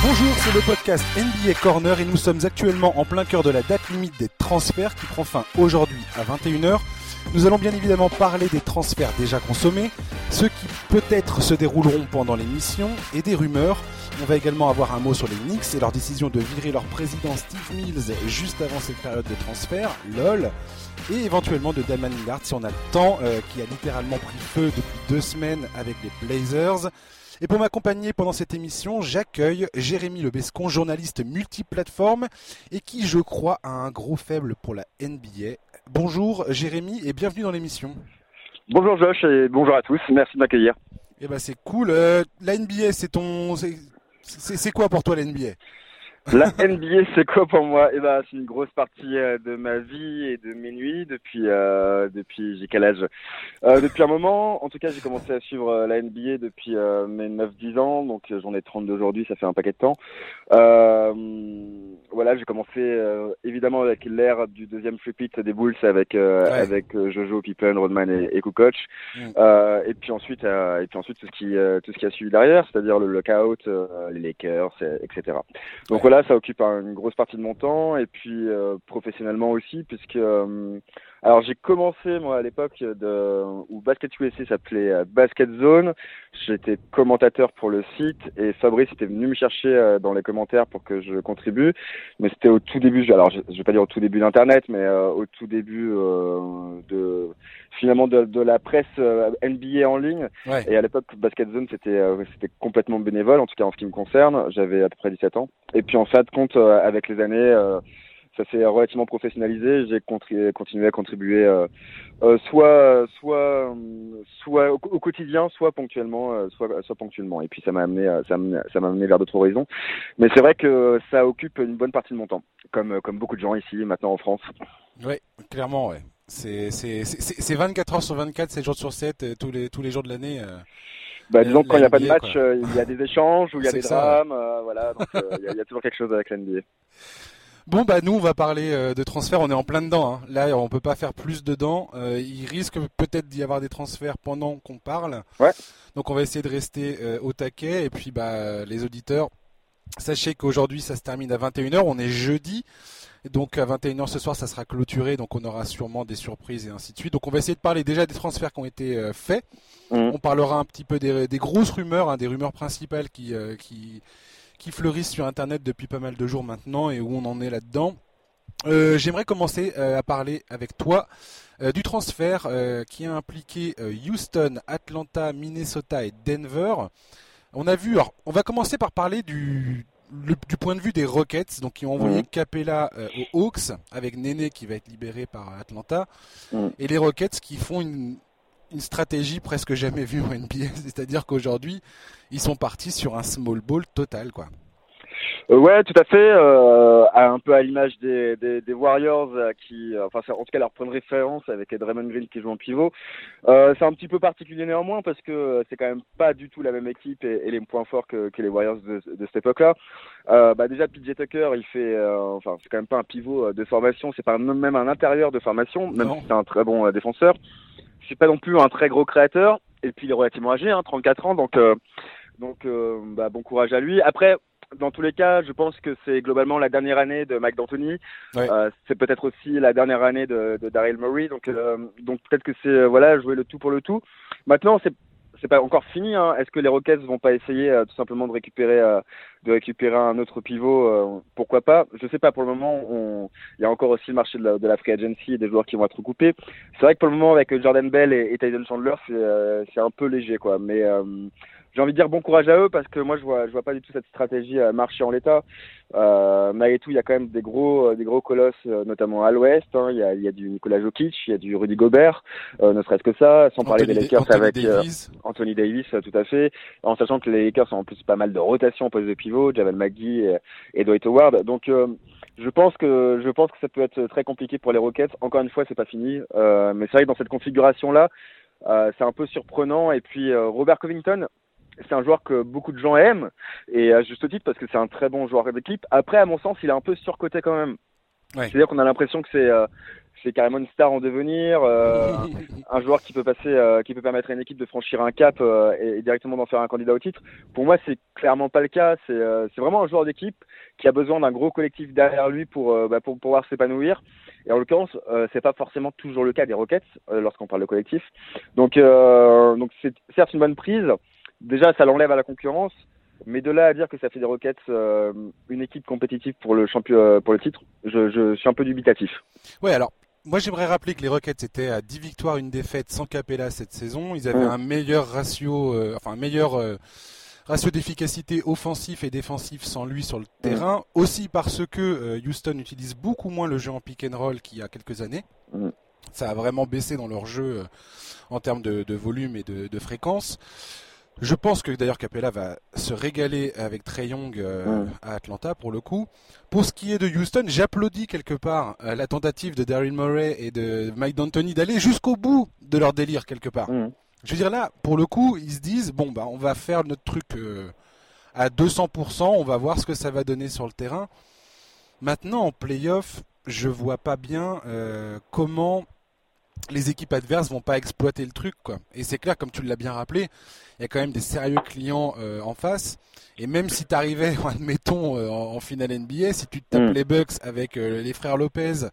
Bonjour, c'est le podcast NBA Corner et nous sommes actuellement en plein cœur de la date limite des transferts qui prend fin aujourd'hui à 21h. Nous allons bien évidemment parler des transferts déjà consommés, ceux qui peut-être se dérouleront pendant l'émission et des rumeurs. On va également avoir un mot sur les Knicks et leur décision de virer leur président Steve Mills juste avant cette période de transfert, lol, et éventuellement de Damon Lillard si on a le temps, euh, qui a littéralement pris feu depuis deux semaines avec les Blazers. Et pour m'accompagner pendant cette émission, j'accueille Jérémy Lebescon, journaliste multiplateforme et qui, je crois, a un gros faible pour la NBA. Bonjour Jérémy et bienvenue dans l'émission. Bonjour Josh et bonjour à tous, merci de m'accueillir. Eh ben c'est cool. Euh, la NBA, c'est ton, c'est quoi pour toi la NBA la NBA, c'est quoi pour moi? Eh ben, c'est une grosse partie euh, de ma vie et de mes nuits depuis euh, depuis j'ai quel âge? Euh, Depuis un moment. En tout cas, j'ai commencé à suivre euh, la NBA depuis euh, mes 9-10 ans, donc j'en ai 32 aujourd'hui, ça fait un paquet de temps. voilà, j'ai commencé évidemment avec l'ère du deuxième flip des Bulls avec ouais. avec Jojo, Pippen, Rodman et, et Kukoc. Mm. et puis ensuite et puis ensuite tout ce qui tout ce qui a suivi derrière, c'est-à-dire le lockout, les Lakers, etc. Donc ouais. voilà ça occupe une grosse partie de mon temps et puis euh, professionnellement aussi puisque euh, alors j'ai commencé moi à l'époque de où Basket USA s'appelait euh, Basket Zone. J'étais commentateur pour le site et Fabrice était venu me chercher euh, dans les commentaires pour que je contribue. Mais c'était au tout début. Alors je, vais pas dire au tout début d'Internet, mais euh, au tout début de finalement de, de la presse NBA en ligne. Ouais. Et à l'époque Basket Zone c'était c'était complètement bénévole en tout cas en ce qui me concerne. J'avais à peu près 17 ans. Et puis en fin de compte avec les années ça s'est relativement professionnalisé. J'ai continué à contribuer euh, euh, soit soit soit au, au, quotidien, soit ponctuellement, euh, soit soit ponctuellement. Et puis ça m'a amené ça m'a ça amené vers d'autres horizons. Mais c'est vrai que ça occupe une bonne partie de mon temps, comme comme beaucoup de gens ici maintenant en France. Oui, clairement, ouais. C'est c'est c'est 24 heures sur 24, 7 jours sur 7, euh, tous les tous les jours de l'année. Euh... Bah, disons que quand il n'y a pas de match, euh, il y a des échanges ou il y a des drames, euh, voilà. Donc il y, y, a toujours quelque chose avec l'NBA. Bon bah nous on va parler euh, de transferts, on est en plein dedans. Hein. Là on peut pas faire plus dedans. Euh, il risque peut-être d'y avoir des transferts pendant qu'on parle. Ouais. Donc on va essayer de rester euh, au taquet et puis bah les auditeurs, sachez qu'aujourd'hui ça se termine à 21h, on est jeudi. Donc à 21h ce soir ça sera clôturé, donc on aura sûrement des surprises et ainsi de suite. Donc on va essayer de parler déjà des transferts qui ont été euh, faits. Mmh. On parlera un petit peu des, des grosses rumeurs, hein, des rumeurs principales qui, euh, qui, qui fleurissent sur Internet depuis pas mal de jours maintenant et où on en est là-dedans. Euh, J'aimerais commencer euh, à parler avec toi euh, du transfert qui a impliqué Houston, Atlanta, Minnesota et Denver. On a vu, alors, on va commencer par parler du, le, du point de vue des Rockets, donc qui ont envoyé mmh. Capella aux Hawks avec Néné qui va être libéré par Atlanta, mmh. et les Rockets qui font une, une stratégie presque jamais vue en NBA, c'est-à-dire qu'aujourd'hui, ils sont partis sur un small ball total, quoi. Euh, ouais, tout à fait. Euh, un peu à l'image des, des, des, Warriors, euh, qui, euh, enfin, en tout cas leur point de référence avec Draymond Green qui joue en pivot. C'est un petit peu particulier néanmoins parce que c'est quand même pas du tout la même équipe et, et les points forts que, que les Warriors de, de cette époque-là. bah déjà, PJ Tucker, il fait, enfin, c'est quand même pas un pivot de formation, c'est pas même un intérieur de formation, même non. si c'est un très bon défenseur. C'est pas non plus un très gros créateur. Et puis il est relativement âgé, hein, 34 ans, donc donc bah, bon courage à lui. Après dans tous les cas, je pense que c'est globalement la dernière année de Mike D'Antoni. Ouais. Euh, c'est peut-être aussi la dernière année de, de Daryl Murray. Donc, euh, donc peut-être que c'est voilà jouer le tout pour le tout. Maintenant, c'est c'est pas encore fini. Hein. Est-ce que les Rockets vont pas essayer euh, tout simplement de récupérer euh, de récupérer un autre pivot euh, Pourquoi pas? Je sais pas. Pour le moment, on... il y a encore aussi le marché de la, de la free agency et des joueurs qui vont être coupés. C'est vrai que pour le moment, avec Jordan Bell et, et Tyson Chandler, c'est euh, un peu léger, quoi. Mais euh, j'ai envie de dire bon courage à eux parce que moi je vois je vois pas du tout cette stratégie euh, marcher en l'état. Euh, malgré tout, il y a quand même des gros des gros colosses, euh, notamment à l'Ouest. Hein. Il, y a, il y a du Nicolas Jokic, il y a du Rudy Gobert, euh, ne serait-ce que ça, sans Anthony parler des Lakers Anthony avec Davis. Anthony Davis, tout à fait. En sachant que les Lakers ont en plus pas mal de rotation au poste de pivot, Javel McGee et, et Dwight Howard. Donc je pense que je pense que ça peut être très compliqué pour les Rockets. Encore une fois, c'est pas fini, mais c'est vrai que dans cette configuration là. Euh, c'est un peu surprenant et puis euh, Robert Covington c'est un joueur que beaucoup de gens aiment, et à juste titre parce que c'est un très bon joueur d'équipe. Après, à mon sens, il est un peu surcoté quand même. Ouais. C'est-à-dire qu'on a l'impression que c'est euh, c'est carrément une star en devenir, euh, un joueur qui peut passer, euh, qui peut permettre à une équipe de franchir un cap euh, et, directement d'en faire un candidat au titre. Pour moi, c'est clairement pas le cas. C'est c'est vraiment un joueur d'équipe qui a besoin d'un gros collectif derrière lui pour, bah, pour pouvoir s'épanouir. Et en l'occurrence, c'est pas forcément toujours le cas des Rockets lorsqu'on parle de collectif. Donc, donc c'est certes une bonne prise. Déjà, ça l'enlève à la concurrence. Mais de là à dire que ça fait des Rockets une équipe compétitive pour le champion pour le titre, je, je suis un peu dubitatif. Ouais, alors moi, j'aimerais rappeler que les Rockets étaient à 10 victoires, une défaite sans Capella cette saison. Ils avaient un meilleur ratio, euh, enfin un meilleur euh, ratio d'efficacité offensif et défensif sans lui sur le terrain. Aussi parce que euh, Houston utilise beaucoup moins le jeu en pick and roll qu'il y a quelques années. Ça a vraiment baissé dans leur jeu en termes de, volume et de, de fréquence. Je pense que d'ailleurs Capella va se régaler avec Trey Young euh, à Atlanta pour le coup. Pour ce qui est de Houston, j'applaudis quelque part euh, la tentative de Daryl Murray et de Mike D'Antoni d'aller jusqu'au bout de leur délire quelque part. Je veux dire là, pour le coup, ils se disent bon bah on va faire notre truc euh, à 200%, on va voir ce que ça va donner sur le terrain. Maintenant en playoff, je vois pas bien comment les équipes adverses vont pas exploiter le truc quoi. Et c'est clair, comme tu l'as bien rappelé, il y a quand même des sérieux clients euh, en face. Et même si tu arrivais, admettons, euh, en, finale NBA, si tu tapes mm. les Bucks avec euh, les frères Lopez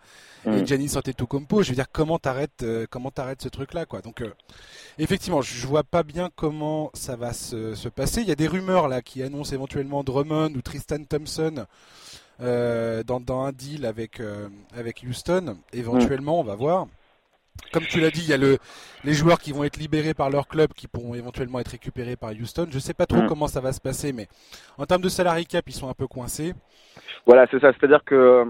et mm. Giannis Antetokounmpo, je veux dire comment t'arrêtes comment t'arrêtes ce truc là quoi. Donc effectivement, je vois pas bien comment ça va se, se, passer. Il y a des rumeurs là qui annoncent éventuellement Drummond ou Tristan Thompson. dans, dans un deal avec avec Houston, éventuellement, on va voir comme tu l'as dit, il y a le, les joueurs qui vont être libérés par leur club, qui pourront éventuellement être récupérés par Houston. Je ne sais pas trop mm. comment ça va se passer, mais en termes de salary cap, ils sont un peu coincés. Voilà, c'est ça. C'est-à-dire que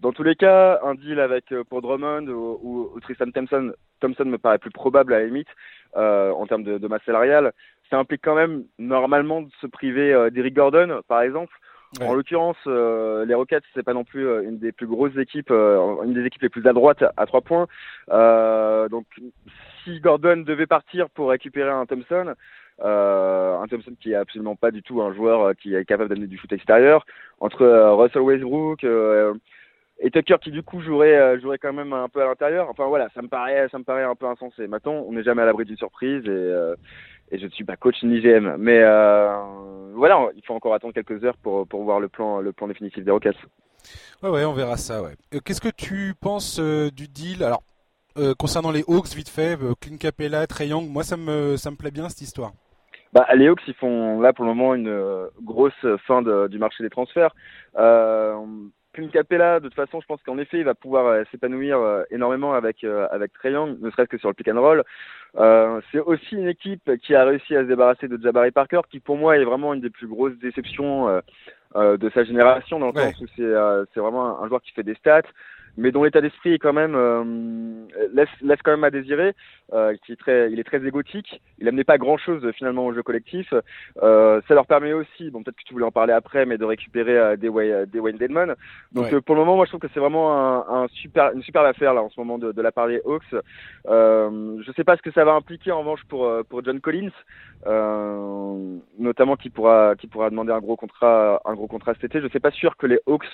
dans tous les cas, un deal avec euh, pour Drummond ou, Tristan Thompson, Thompson me paraît plus probable à la limite euh, en termes de, de masse salariale. Ça implique quand même normalement de se priver euh, d'Eric Gordon, par exemple. En l'occurrence, euh, les Rockets, c'est pas non plus euh, une des plus grosses équipes, euh, une des équipes les plus à droite à trois points. donc, si Gordon devait partir pour récupérer un Thompson, un Thompson qui est absolument pas du tout un joueur qui est capable d'amener du foot extérieur, entre Russell Westbrook et Tucker qui du coup jouerait jouerait quand même un peu à l'intérieur. Enfin voilà, ça me paraît ça me paraît un peu insensé. Maintenant, on n'est jamais à l'abri d'une surprise et et je ne suis pas coach ni GM. Mais euh, voilà, il faut encore attendre quelques heures pour, pour voir le plan, le plan définitif des Rockets. Ouais, ouais, on verra ça. Ouais. Euh, qu'est-ce que tu penses euh, du deal? Alors, concernant les Hawks, vite fait, Clint Capella, Trey Young, moi ça me, ça me plaît bien cette histoire. Bah, les Hawks, ils font là pour le moment une grosse fin de, du marché des transferts. Euh, Clint Capella, de toute façon, je pense qu'en effet, il va pouvoir s'épanouir énormément avec avec Trey Young, ne serait-ce que sur le pick and roll. Euh, c'est aussi une équipe qui a réussi à se débarrasser de Jabari Parker, qui pour moi est vraiment une des plus grosses déceptions euh, euh de sa génération, dans le sens où c'est euh, vraiment un, joueur qui fait des stats, mais dont l'état d'esprit est quand même euh, laisse, laisse quand même à désirer. Euh, qui est très, il est très égotique. Il amenait pas grand chose finalement au jeu collectif. Euh, ça leur permet aussi, bon peut-être que tu voulais en parler après, mais de récupérer des, des Wayne Deadman. Donc pour le moment, moi je trouve que c'est vraiment un, un, super, une super affaire là en ce moment de, de la part des Hawks. Je sais pas ce que ça va impliquer en revanche pour pour John Collins, notamment qui pourra qui pourra demander un gros contrat un gros contrat cet été. Je sais pas sûr que les Hawks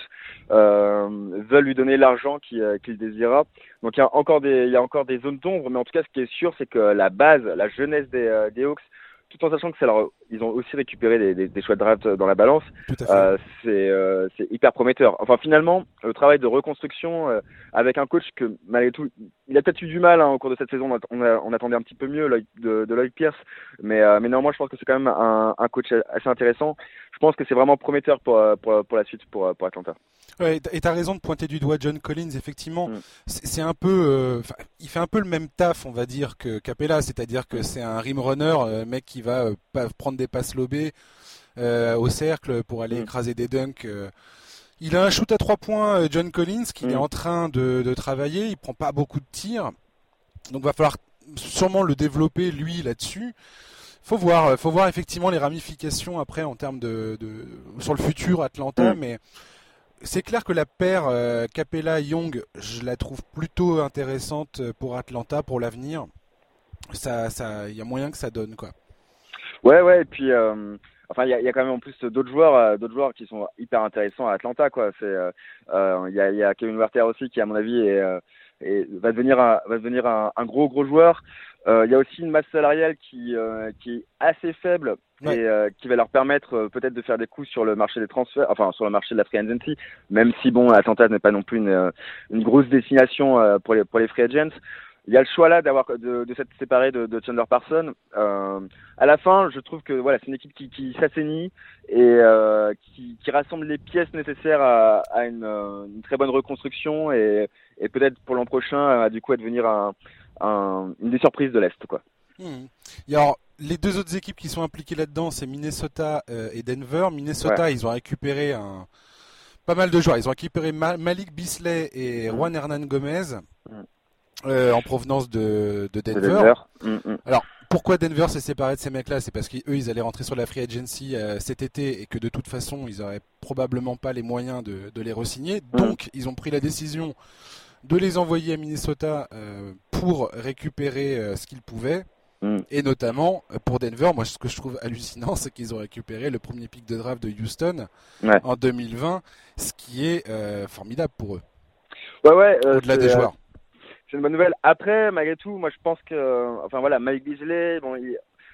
veulent lui donner l'argent qu'il qu'il désira. Donc il y a encore des il y a encore des zones d'ombre, mais en tout cas ce qui est sûr, c'est que la base, la jeunesse des, euh, des Hawks, tout en sachant que leur, ils ont aussi récupéré des, des, choix de draft dans la balance. Euh, c'est euh, hyper prometteur. Enfin, finalement, le travail de reconstruction euh, avec un coach que malgré tout, il a peut-être eu du mal hein, au cours de cette saison. On, on, attendait un petit peu mieux de, de Lloyd Pierce, mais mais néanmoins, je pense que c'est quand même un, un, coach assez intéressant. Je pense que c'est vraiment prometteur pour, pour, pour la suite pour, pour Atlanta. Ouais, et t'as raison de pointer du doigt John Collins. Effectivement, mm. c'est un peu, euh, il fait un peu le même taf, on va dire, que Capella, c'est-à-dire que c'est un rim runner, euh, mec qui va euh, prendre des passes lobées au cercle pour aller mm. écraser des dunks. Il a un shoot à trois points, John Collins, qu'il est mm. en train de, de, travailler. Il prend pas beaucoup de tirs, donc va falloir sûrement le développer lui là-dessus. Faut voir, faut voir effectivement les ramifications après en termes de, de sur le futur Atlanta, mais c'est clair que la paire euh, Capella-Young, je la trouve plutôt intéressante pour Atlanta pour l'avenir. Ça, ça, il y a moyen que ça donne quoi. Ouais, ouais, et puis. Euh, enfin, il y a, y a, quand même en plus d'autres joueurs, euh, d'autres joueurs qui sont hyper intéressants à Atlanta, quoi. C'est, il y, a, y a Kevin Werther aussi qui, à mon avis, est, va devenir un, va devenir un, un gros gros joueur. Euh, il y a aussi une masse salariale qui, euh, qui est assez faible et euh, qui va leur permettre peut-être de faire des coups sur le marché des transferts, enfin sur le marché de la free agency, même si bon, Atlanta n'est pas non plus une, une grosse destination pour les pour les free agents. Il y a le choix là d'avoir de, de s'être séparé de, de Chandler Parson. Euh, à la fin, je trouve que voilà, c'est une équipe qui, qui s'assainit et qui, qui, rassemble les pièces nécessaires à, à une, une, très bonne reconstruction et, et peut-être pour l'an prochain, du coup, à devenir un, une des surprises de l'Est. Quoi. Hmm. alors, les deux autres équipes qui sont impliquées là-dedans, c'est Minnesota euh, et Denver. Minnesota, ils ont récupéré un, pas mal de joueurs. Ils ont récupéré Malik Bisley et hmm. Juan Hernan Gomez hmm. euh, en provenance de, de Denver. Alors, pourquoi Denver s'est séparé de ces mecs-là? C'est parce qu'eux, ils allaient rentrer sur la free agency euh, cet été et que de toute façon, ils auraient probablement pas les moyens de, de les re-signer. Donc, ils ont pris la décision de les envoyer à Minnesota euh, pour récupérer euh, ce qu'ils pouvaient. Mm. Et notamment euh, pour Denver, moi ce que je trouve hallucinant, c'est qu'ils ont récupéré le premier pick de draft de Houston en 2020, ce qui est formidable pour eux. Ouais, ouais. Au-delà des joueurs. c'est une bonne nouvelle. Après, malgré tout, moi je pense que, enfin voilà, Mike Beasley, bon,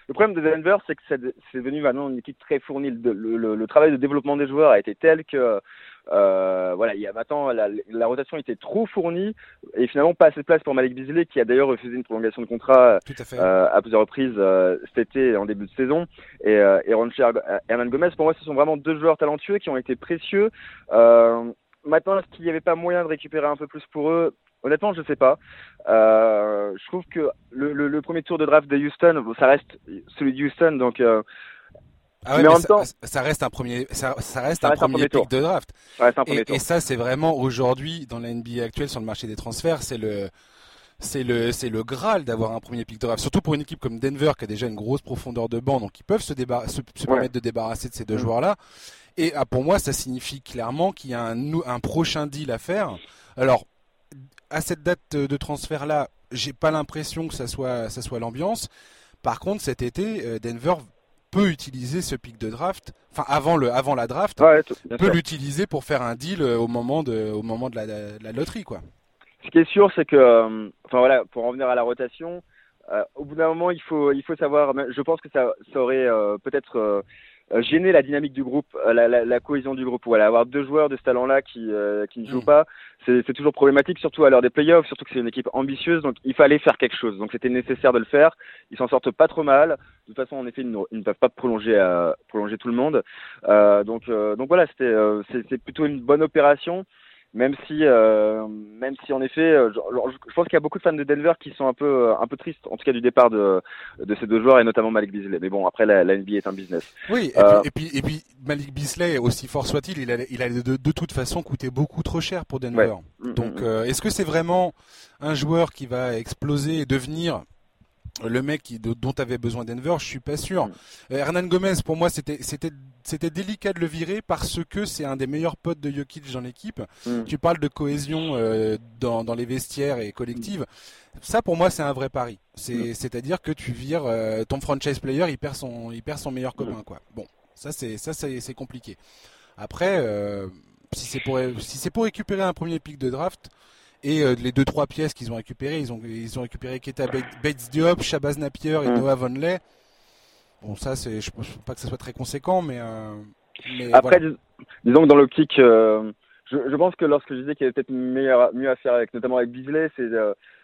le problème de Denver, c'est que c'est devenu maintenant une équipe très fournie. le, travail de développement des joueurs a été tel que euh, voilà, il y a maintenant la, la, rotation était trop fournie et finalement pas assez de place pour Malik Beasley qui a d'ailleurs refusé une prolongation de contrat à, euh, à, plusieurs reprises euh, cet été en début de saison et, euh, et Roncher Hernan Gomez pour moi ce sont vraiment deux joueurs talentueux qui ont été précieux. maintenant est-ce qu'il n'y avait pas moyen de récupérer un peu plus pour eux? Honnêtement, je sais pas. Euh, je trouve que le, le, le, premier tour de draft de Houston, bon, ça reste celui de Houston, donc euh, ah mais, en ça, temps, ça, reste un premier, ça, ça reste un, premier, pick de draft. et, et, ça, c'est vraiment aujourd'hui dans la NBA actuelle sur le marché des transferts, c'est le, c'est le, c'est le graal d'avoir un premier pick de draft. Surtout pour une équipe comme Denver qui a déjà une grosse profondeur de banc, donc ils peuvent se, se, se permettre de débarrasser de ces deux mm. joueurs-là. Et ah, pour moi, ça signifie clairement qu'il y a un, un prochain deal à faire. Alors, à cette date de transfert-là, j'ai pas l'impression que ça soit, ça soit l'ambiance. Par contre, cet été, euh, Denver peut utiliser ce pic de draft, enfin avant le avant la draft, peut l'utiliser pour faire un deal euh, au moment de au moment de la, loterie quoi. Ce qui est sûr, c'est que, euh, enfin voilà, pour en venir à la rotation, euh, au bout d'un moment, il faut il faut savoir. Je pense que ça, ça aurait peut-être euh, gêner la dynamique du groupe, euh, la, la, la, cohésion du groupe. Voilà, avoir deux joueurs de ce talent-là qui, euh, qui ne jouent mm. pas, c'est toujours problématique, surtout à l'heure des playoffs, surtout que c'est une équipe ambitieuse, donc il fallait faire quelque chose. Donc c'était nécessaire de le faire. Ils s'en sortent pas trop mal. De toute façon, en effet, ils ne, ils ne peuvent pas prolonger, prolonger tout le monde. donc, donc voilà, c'était c'est plutôt une bonne opération même si euh, même si en effet euh, je, pense qu'il y a beaucoup de fans de Denver qui sont un peu euh, un peu tristes en tout cas du départ de de ces deux joueurs et notamment Malik Beasley. Mais bon après la, la NBA est un business. Oui et, puis, et puis Malik Beasley aussi fort soit-il il a il a de, de, toute façon coûté beaucoup trop cher pour Denver. Mm, mm, donc mm. est-ce que c'est vraiment un joueur qui va exploser et devenir le mec qui, dont avait besoin Denver, je suis pas sûr. Euh, Hernan Gomez, pour moi, c'était c'était c'était délicat de le virer parce que c'est un des meilleurs potes de Jokic dans l'équipe. Mm. Tu parles de cohésion euh, dans, dans les vestiaires et collectives. Ça, pour moi, c'est un vrai pari. C'est mm. c'est-à-dire que tu vires euh, ton franchise player, il perd son il perd son meilleur copain, mm. quoi. Bon, ça c'est ça c'est compliqué. Après, si c'est pour si c'est pour récupérer un premier pic de draft et euh, les deux trois pièces qu'ils ont récupérées, ils ont ils ont récupéré Keta Bates Diop, Shabazz Napier et mm. Noah Vonley. Bon, ça c'est, je pense pas que ça soit très conséquent, mais. Euh, Après, disons que dans l'optique, euh, je, je, pense que lorsque je disais qu'il y avait peut-être mieux à faire avec, notamment avec Beasley, c'est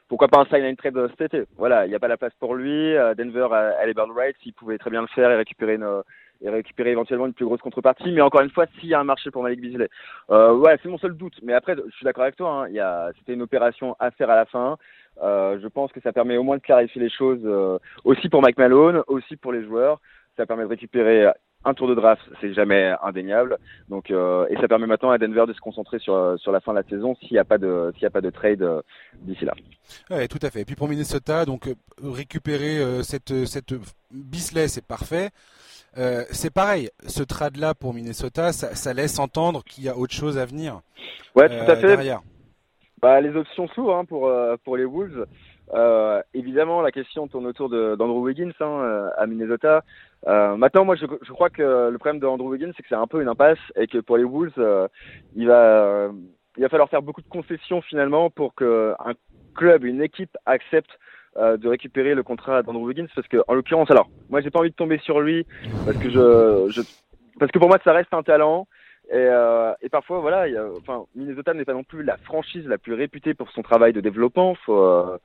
pourquoi pas un sign trade cet été. Voilà, il n'y a pas la place pour lui. Denver a, les bird rights, il pouvait très bien le faire et récupérer une et récupérer éventuellement une plus grosse contrepartie. Mais encore une fois, s'il y a un marché pour Malik Beasley, euh, ouais, c'est mon seul doute. Mais après, je suis d'accord avec toi. Hein, c'était une opération à faire à la fin. Euh, je pense que ça permet au moins de clarifier les choses euh, aussi pour Mike Malone, aussi pour les joueurs. Ça permet de récupérer un tour de draft, c'est jamais indéniable. Donc, euh, et ça permet maintenant à Denver de se concentrer sur sur la fin de la saison s'il n'y a pas de a pas de trade d'ici là. Ouais, tout à fait. Et puis pour Minnesota, donc récupérer cette cette Bisley, c'est parfait. Euh, c'est pareil, ce trad-là pour Minnesota, ça, laisse entendre qu'il y a autre chose à venir. Ouais, tout à euh, fait. Derrière. Bah, les options s'ouvrent hein, pour, euh, pour les Wolves. évidemment, la question tourne autour d'Andrew Wiggins hein, à Minnesota. maintenant, moi, je, je, crois que le problème d'Andrew Wiggins, c'est que c'est un peu une impasse et que pour les Wolves, il va il va falloir faire beaucoup de concessions finalement pour que un club, une équipe accepte euh, de récupérer le contrat d'Andrew Wiggins parce que en l'occurrence alors moi j'ai pas envie de tomber sur lui parce que je, je parce que pour moi ça reste un talent. Et, euh, et parfois voilà il y a, enfin Minnesota n'est pas non plus la franchise la plus réputée pour son travail de développement faut euh,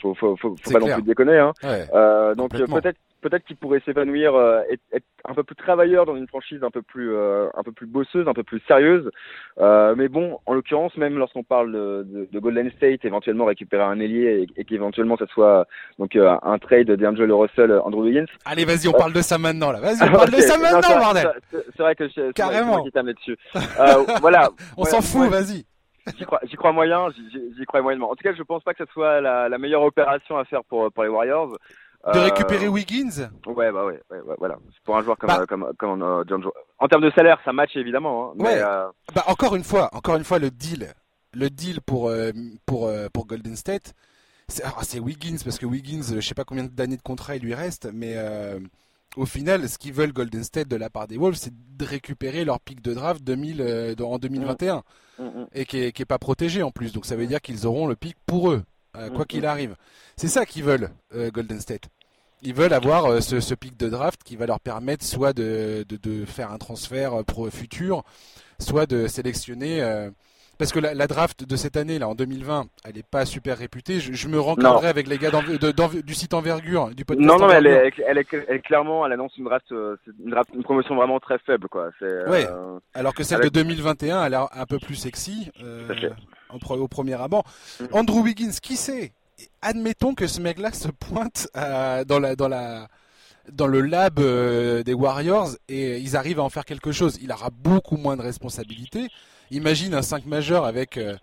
faut faut faut, faut pas non plus déconner hein. Ouais, donc peut-être peut-être qu'il pourrait s'épanouir euh, être, être un peu plus travailleur dans une franchise un peu plus euh, un peu plus bosseuse un peu plus sérieuse euh, mais bon en l'occurrence même lorsqu'on parle de, de, de Golden State éventuellement récupérer un ailier et, et qu'éventuellement ça soit donc euh, un trade d'Angelo Russell euh, Andrew Wiggins Allez, vas-y, on parle de ça maintenant, là. Vas-y, on parle de ça Non, maintenant, c'est- bordel. c'est- vrai que je- Carrément. qui t'aime là-dessus euh, voilà On Ouais, s'en fout, ouais. vas-y. J'y crois, j'y crois moyen, j'y crois moyennement. En tout cas, je pense pas que ce soit la, la meilleure opération à faire pour, pour les Warriors. De Euh, récupérer Wiggins Ouais, bah ouais, ouais, ouais, voilà. Pour un joueur comme, Bah. euh, comme, comme euh, John Joe. En termes de salaire, ça match évidemment. Hein, mais, Ouais. Bah encore une fois, encore une fois le deal, le deal pour pour pour Golden State, c'est ah, c'est Wiggins parce que Wiggins, je sais pas combien d'années de contrat il lui reste, mais euh, au final, ce qu'ils veulent Golden State de la part des Wolves, c'est de récupérer leur pic de draft 2000 euh, dans- en 2021 mm, mm. et qui est, qui est pas protégé en plus. Donc ça veut dire qu'ils auront le pic pour eux, euh, quoi Mm, qu'il arrive. C'est ça qu'ils veulent Golden State. Ils veulent avoir euh, ce, ce pic de draft qui va leur permettre soit de, de, de faire un transfert euh, pro futur, soit de sélectionner. euh, parce que la, la draft de cette année, là, en 2020, elle est pas super réputée. Je, je me rencadrerai avec les gars de- du site Envergure, du podcast Non, non, mais elle est, elle, est, elle est clairement, elle annonce une draft, une, draft, une promotion vraiment très faible, quoi. Euh, Ouais. Alors que celle avec- de 2021 a l'air un peu plus sexy euh, au premier abord. Mhm. Andrew Wiggins, qui sait? Admettons que ce mec-là se pointe à- dans la dans la dans le lab euh, des Warriors et ils arrivent à en faire quelque chose. Il aura beaucoup moins de responsabilités. Imagine un 5 majeur avec euh,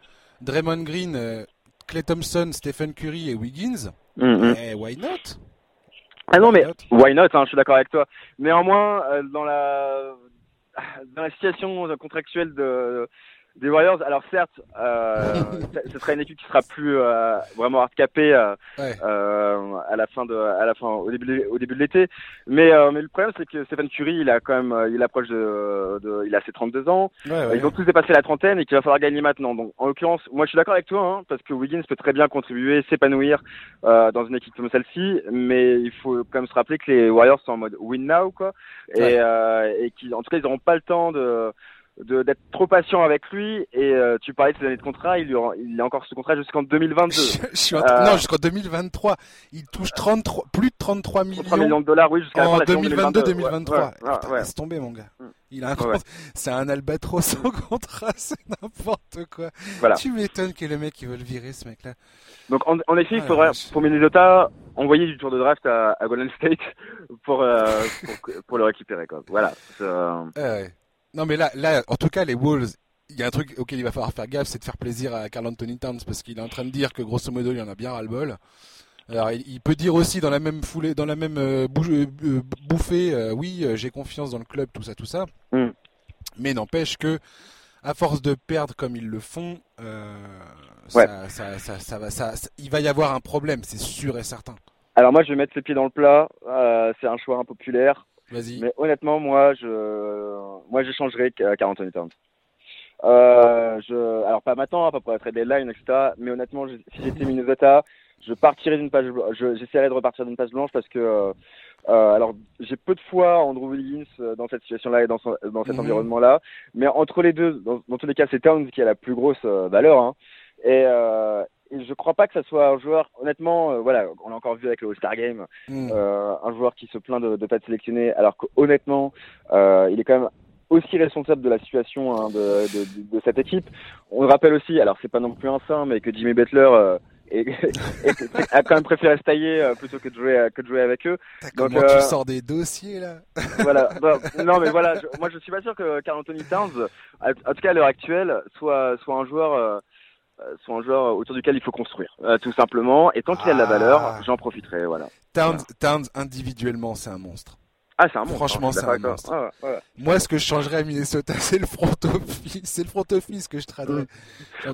Draymond Green, euh, Clay Thompson, Stephen Curry et Wiggins. Mm, mm. Eh, why not? Ah non, Why mais not? why not hein, Je suis d'accord avec toi. Néanmoins, euh, dans la dans la situation contractuelle de des Warriors, alors certes, euh, ce- sera une équipe qui sera plus euh, vraiment hardcapée euh, Ouais. euh, à la fin de à la fin au début de- au début de l'été. Mais euh, mais le problème c'est que Stephen Curry, il a quand même euh, il approche de, de il a ses 32 ans. Ouais, ouais. Ils ont tous dépassé la trentaine et qu'il va falloir gagner maintenant. Donc, en l'occurrence, moi, je suis d'accord avec toi, hein, parce que Wiggins peut très bien contribuer, s'épanouir euh, dans une équipe comme celle-ci, mais il faut quand même se rappeler que les Warriors sont en mode win now, quoi, et, euh, et qu'ils, en tout cas, ils n'auront pas le temps de- d'être trop patient avec lui et euh, tu parlais de ses années de contrat il, lui il a encore ce contrat jusqu'en 2022 Je, je suis en train- Euh, Non, jusqu'en 2023. Il touche 33, plus de 33 millions. 3 millions de dollars oui jusqu'à la fin en de la saison 2022-2023. 2022. Ouais, ouais, ouais. Laisse tomber, mon gars. Mm. Il a un. C'est un albatros en contrat, c'est n'importe quoi. Voilà. Tu m'étonnes que le mec il veut le virer, ce mec-là. Donc en, en effet, il Ah, faudrait pour Minnesota envoyer du tour de draft à, à Golden State pour, euh, pour pour le récupérer quoi. Voilà. Euh, ouais. Non, mais là, là, en tout cas, les Wolves, il y a un truc auquel il va falloir faire gaffe, c'est de faire plaisir à Carl Anthony Towns parce qu'il est en train de dire que grosso modo, il en a bien ras-le-bol. Alors, il, il peut dire aussi dans la même foulée, dans la même euh, bou- euh, euh, bouffée, euh, oui, j'ai confiance dans le club, tout ça, tout ça. Mm. Mais n'empêche que, à force de perdre comme ils le font, Ouais. ça, ça, ça, ça va, ça, il va y avoir un problème, c'est sûr et certain. Alors moi, je vais mettre les pieds dans le plat. C'est un choix impopulaire, Vas-y. mais honnêtement, moi, je, moi, j'échangerais Carl Anthony Towns. Euh, je, alors pas maintenant, pas pour la trade deadline, etc. Mais honnêtement, je- si j'étais Minnesota, je partirais d'une page, je- j'essaierais de repartir d'une page blanche parce que, euh, euh, alors, j'ai peu de foi en Andrew Wiggins euh, dans cette situation-là et dans, son- dans cet Mhm. environnement-là. Mais entre les deux, dans, dans tous les cas, c'est Towns qui a la plus grosse valeur. Hein. Et, euh, et je crois pas que ça soit un joueur, honnêtement, euh, voilà, on l'a encore vu avec le All-Star Game, Mm. euh, un joueur qui se plaint de ne pas être sélectionné, alors qu'honnêtement, euh, il est quand même aussi responsable de la situation hein, de, de, de, de cette équipe. On le rappelle aussi, alors c'est pas non plus un saint, mais que Jimmy Butler a quand même préféré se tailler plutôt que de jouer que de jouer avec eux. Donc, Comment euh, tu sors des dossiers là Voilà. Non, mais voilà, je- moi je suis pas sûr que Carl Anthony Towns, en tout cas à l'heure actuelle, soit soit un joueur. Euh, soit un joueur autour duquel il faut construire, euh, tout simplement. Et tant qu'il a de la Ah. valeur, j'en profiterai, voilà. Towns, Towns individuellement, c'est un monstre. Ah, c'est un monstre. Franchement, hein, c'est un monstre. Ouais, ouais. Moi, ce que je changerais à Minnesota, c'est le front office. C'est le front office que je traderais.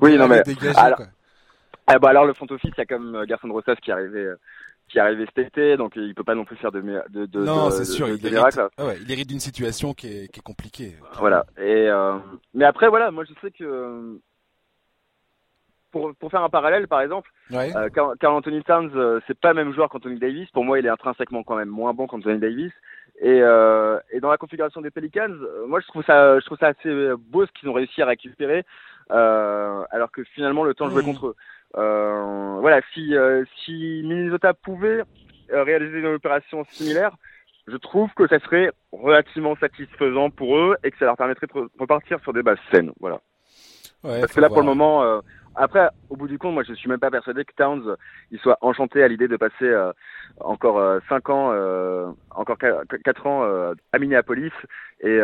Oui, non, mais- Dégagé, alors- quoi. Ah bah alors le front office, il y a comme euh, Garçon de Rosas qui est arrivé, euh, qui est arrivé cet été, donc il peut pas non plus faire de mé- de, de non, c'est sûr, de- il hérite, ah ouais, il hérite d'une situation qui est, qui est compliquée. Voilà. Et euh, mais après voilà, moi je sais que pour, pour faire un parallèle, par exemple, Ouais. euh, Carl, Carl Anthony Towns, euh, c'est pas le même joueur qu'Anthony Davis. Pour moi, il est intrinsèquement quand même moins bon qu'Anthony Davis. Et, euh, et dans la configuration des Pelicans, euh, moi, je trouve ça, je trouve ça assez beau ce qu'ils ont réussi à récupérer, alors que finalement, le temps jouait contre eux. Voilà, si, si Minnesota pouvait réaliser une opération similaire, je trouve que ça serait relativement satisfaisant pour eux et que ça leur permettrait de re- repartir sur des bases saines. Voilà. Ouais, Parce que là, pour le moment, euh, après, au bout du compte, moi, je suis même pas persuadé que Towns, il soit enchanté à l'idée de passer euh, encore euh, cinq ans, euh, encore qua- quatre ans euh, à Minneapolis, et,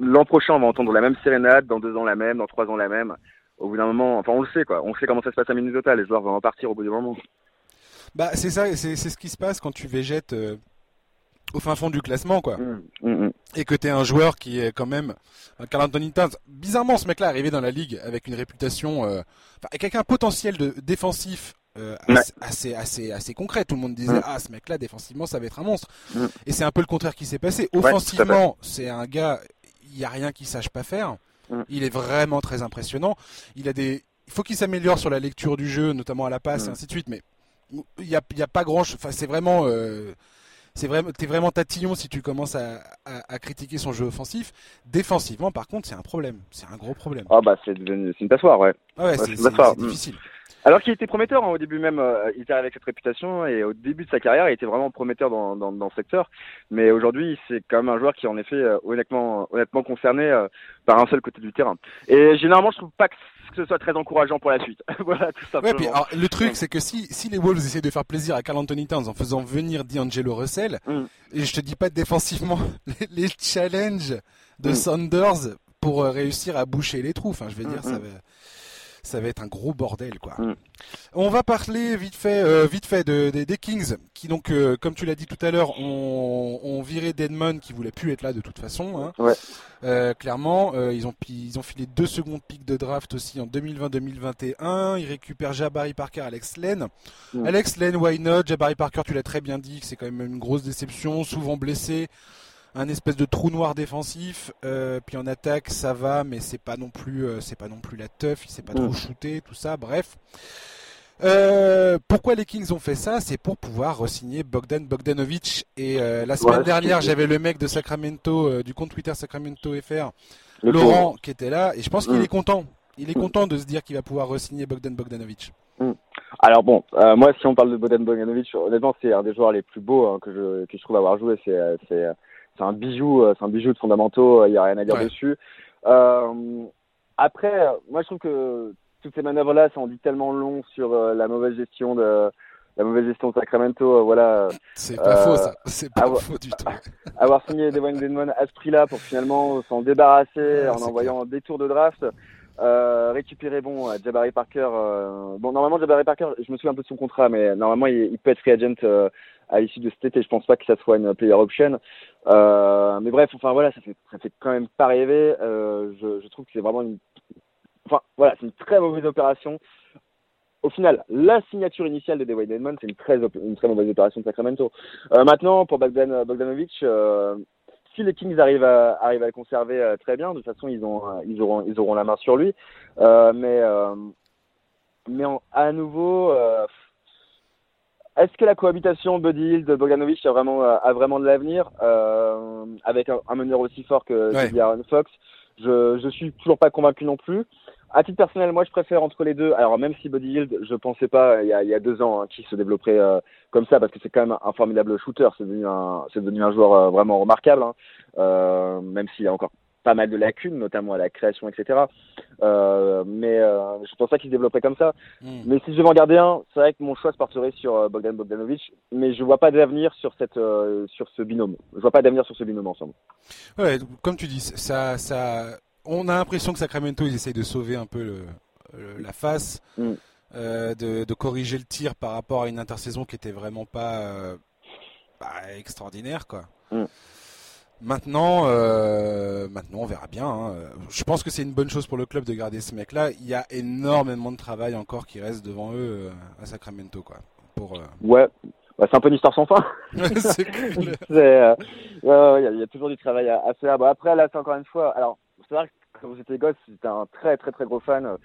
l'an prochain, on va entendre la même sérénade, dans deux ans la même, dans trois ans la même. Au bout d'un moment, enfin, on le sait, quoi. On sait comment ça se passe à Minnesota. Les joueurs vont repartir au bout du moment. Bah, c'est ça, c'est ce qui se passe quand tu végètes au fin fond du classement, quoi. Mm, mm, mm. Et que t'es un joueur qui est quand même, un Carl Anthony Towns. Bizarrement, ce mec-là est arrivé dans la ligue avec une réputation, euh, avec un potentiel de défensif. euh, Ouais. assez, assez, assez, concret. Tout le monde disait, ah, ce mec-là, défensivement, ça va être un monstre. Et c'est un peu le contraire qui s'est passé. Offensivement, c'est un gars, il y a rien qu'il sache pas faire. Il est vraiment très impressionnant. Il a des, il faut qu'il s'améliore sur la lecture du jeu, notamment à la passe et ainsi de suite. Mais il y a, a pas grand, enfin, c'est vraiment, euh, c'est vraiment, t'es vraiment tatillon si tu commences à, à, à critiquer son jeu offensif. Défensivement, par contre, c'est un problème. C'est un gros problème. Ah bah c'est devenu, c'est une passoire, ouais. Ah ouais, Ouais, c'est c'est c'est- d'accord. c'est difficile. Alors qu'il était prometteur hein, au début même, euh, il était avec cette réputation et au début de sa carrière, il était vraiment prometteur dans, dans, dans ce secteur. Mais aujourd'hui, c'est quand même un joueur qui est en effet euh, honnêtement, honnêtement concerné euh, par un seul côté du terrain. Et généralement, je trouve pas que ce soit très encourageant pour la suite. voilà, tout simplement. Ouais, puis alors, le truc, c'est que si, si les Wolves essaient de faire plaisir à Carl Anthony Towns en faisant venir D'Angelo Russell, Mm. et je te dis pas défensivement, les, les challenges de Mm. Saunders pour euh, réussir à boucher les trous, enfin, je vais Mm, dire, ça mm. va, ça va être un gros bordel, quoi. Mm. On va parler vite fait, euh, vite fait de, des- des Kings, qui donc, euh, comme tu l'as dit tout à l'heure, ont, ont viré Deadman, qui voulait plus être là de toute façon. Hein. Ouais. Euh, clairement, euh, ils ont ils ont filé deux secondes pics de draft aussi en 2020-2021. Ils récupèrent Jabari Parker, Alex Len. Mm. Alex Len, why not? Jabari Parker, tu l'as très bien dit, c'est quand même une grosse déception, souvent blessé, un espèce de trou noir défensif. Euh, puis en attaque, ça va, mais c'est pas non plus, euh, c'est pas non plus la teuf. Il sait pas Mm. trop shooter, tout ça. Bref. Euh, pourquoi les Kings ont fait ça? C'est pour pouvoir re-signer Bogdan Bogdanovic. Et la semaine Ouais, dernière, j'avais le mec de Sacramento, du compte Twitter Sacramento FR, Le Laurent, qui était là. Et je pense qu'il Mm. est content. Il est Mm. content de se dire qu'il va pouvoir re-signer Bogdan Bogdanovic. Alors bon, euh, moi si on parle de Bodan Bogdanovic, honnêtement c'est un des joueurs les plus beaux hein, que je que je trouve avoir joué. C'est c'est c'est un bijou, euh, c'est un bijou de fondamentaux. Il y a rien à dire Ouais. dessus. Euh, après, euh, moi je trouve que toutes ces manœuvres là, ça en dit tellement long sur euh, la mauvaise gestion de la mauvaise gestion de Sacramento. euh, voilà, C'est pas Euh, faux, ça. C'est pas faux du tout. avoir signé Devon Denman à ce prix-là pour finalement s'en débarrasser Ouais, en envoyant des tours de draft. Euh, récupérer bon euh, Jabari Parker. euh, bon normalement Jabari Parker, je me souviens un peu de son contrat, mais normalement il, peut être free agent euh, à l'issue de cet été. Je pense pas que ça soit une player option. Euh, mais bref, enfin voilà, ça fait ça fait quand même pas rêver. Euh, je, je trouve que c'est vraiment une, enfin voilà, c'est une très mauvaise opération. Au final, la signature initiale de Dwayne Dedmon, c'est une très, une très mauvaise opération de Sacramento. Maintenant, pour Bogdan, Bogdanovic, si les Kings arrivent à, arrivent à le conserver euh, très bien, de toute façon, ils, ont, euh, ils, auront, ils auront la main sur lui. Euh, mais mais en- à nouveau, est-ce que la cohabitation Buddy Hield de Bogdanovic a vraiment, a vraiment de l'avenir euh, avec un, un meneur aussi fort que Ouais. Aaron Fox? Je, je suis toujours pas convaincu non plus. À titre personnel, moi, je préfère entre les deux. Alors, même si Buddy Hield, je pensais pas il y a, il y a deux ans hein, qu'il se développerait euh, comme ça, parce que c'est quand même un formidable shooter. C'est devenu un, c'est devenu un joueur euh, vraiment remarquable, hein. Euh, même s'il y a encore pas mal de lacunes, notamment à la création, etc. Mais je pense pas qu'il se développerait comme ça. Hmm. Mais si je devais en garder un, c'est vrai que mon choix se porterait sur Bogdan Bogdanovic, mais je vois pas d'avenir sur cette, sur ce binôme. Je vois pas d'avenir sur ce binôme ensemble. Ouais, comme tu dis, ça, ça, on a l'impression que Sacramento, ils essayent de sauver un peu le, le- la face, Mm. euh, de, de corriger le tir par rapport à une intersaison qui était vraiment pas euh, bah, extraordinaire, quoi. Mm. Maintenant, euh, maintenant, on verra bien. hein. Je pense que c'est une bonne chose pour le club de garder ce mec-là. Il y a énormément de travail encore qui reste devant eux à Sacramento, quoi. Pour, Ouais, bah, c'est un peu une histoire sans fin. c'est euh, ouais, ouais, y, il y a toujours du travail à, à faire. Bon, après, là, c'est encore une fois. Alors, c'est vrai que quand j'étais gosse, j'étais un très très très gros fan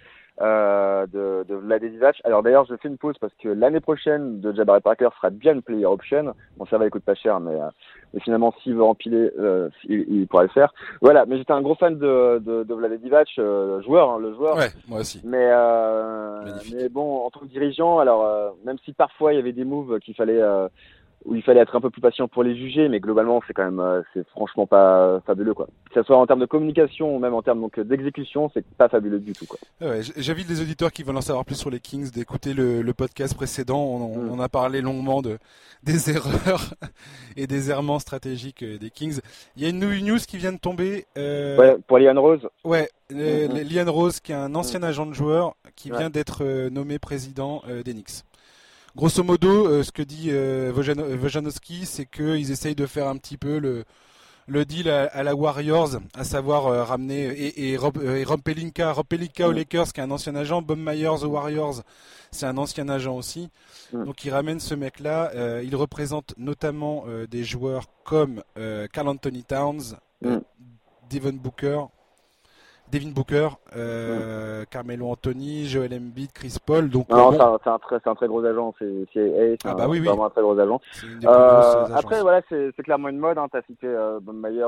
euh, de, de Vlad Alors d'ailleurs, je fais une pause parce que l'année prochaine, de Jabari Parker sera bien une player option. Bon, ça va, il coûte pas cher, mais, euh, mais finalement, s'il veut empiler, euh, il, il, pourra le faire. Voilà, mais j'étais un gros fan de, de, de euh, joueur, hein, le joueur. Ouais, moi aussi. Mais, euh, mais bon, en tant que dirigeant, alors euh, même si parfois il y avait des moves qu'il fallait où il fallait être un peu plus patient pour les juger, mais globalement, c'est quand même, euh, c'est franchement pas fabuleux, quoi. Que ce soit en termes de communication ou même en termes donc d'exécution, c'est pas fabuleux du tout, quoi. Ouais, J'invite les auditeurs qui veulent en savoir plus sur les Kings d'écouter le, le, podcast précédent. On, mm. a parlé longuement de des erreurs et des errements stratégiques euh, des Kings. Il y a une news qui vient de tomber. Euh... Ouais, pour Lian Rose. Ouais, mm Lian Rose, qui est un ancien agent de joueur, qui vient d'être nommé président des Knicks. Grosso modo, euh, ce que dit euh, Wojanowski, c'est qu'ils essayent de faire un petit peu le, le deal à, la Warriors, à savoir euh, ramener et, et, Rob, et Rob Pelinka, Rob Pelinka aux Lakers, qui est un ancien agent, Bob Myers aux Warriors, c'est un ancien agent aussi. Donc il ramène ce mec-là. il représente notamment des joueurs comme Carl Anthony Towns, Devon Booker, Devin Booker, euh, Carmelo Anthony, Joel Embiid, Chris Paul. Donc non, c'est un, très, un très gros agent. C'est ah bah oui, vraiment un très gros agent. Euh, après, voilà, c'est clairement une mode. Hein. T'as cité euh, Bob Myers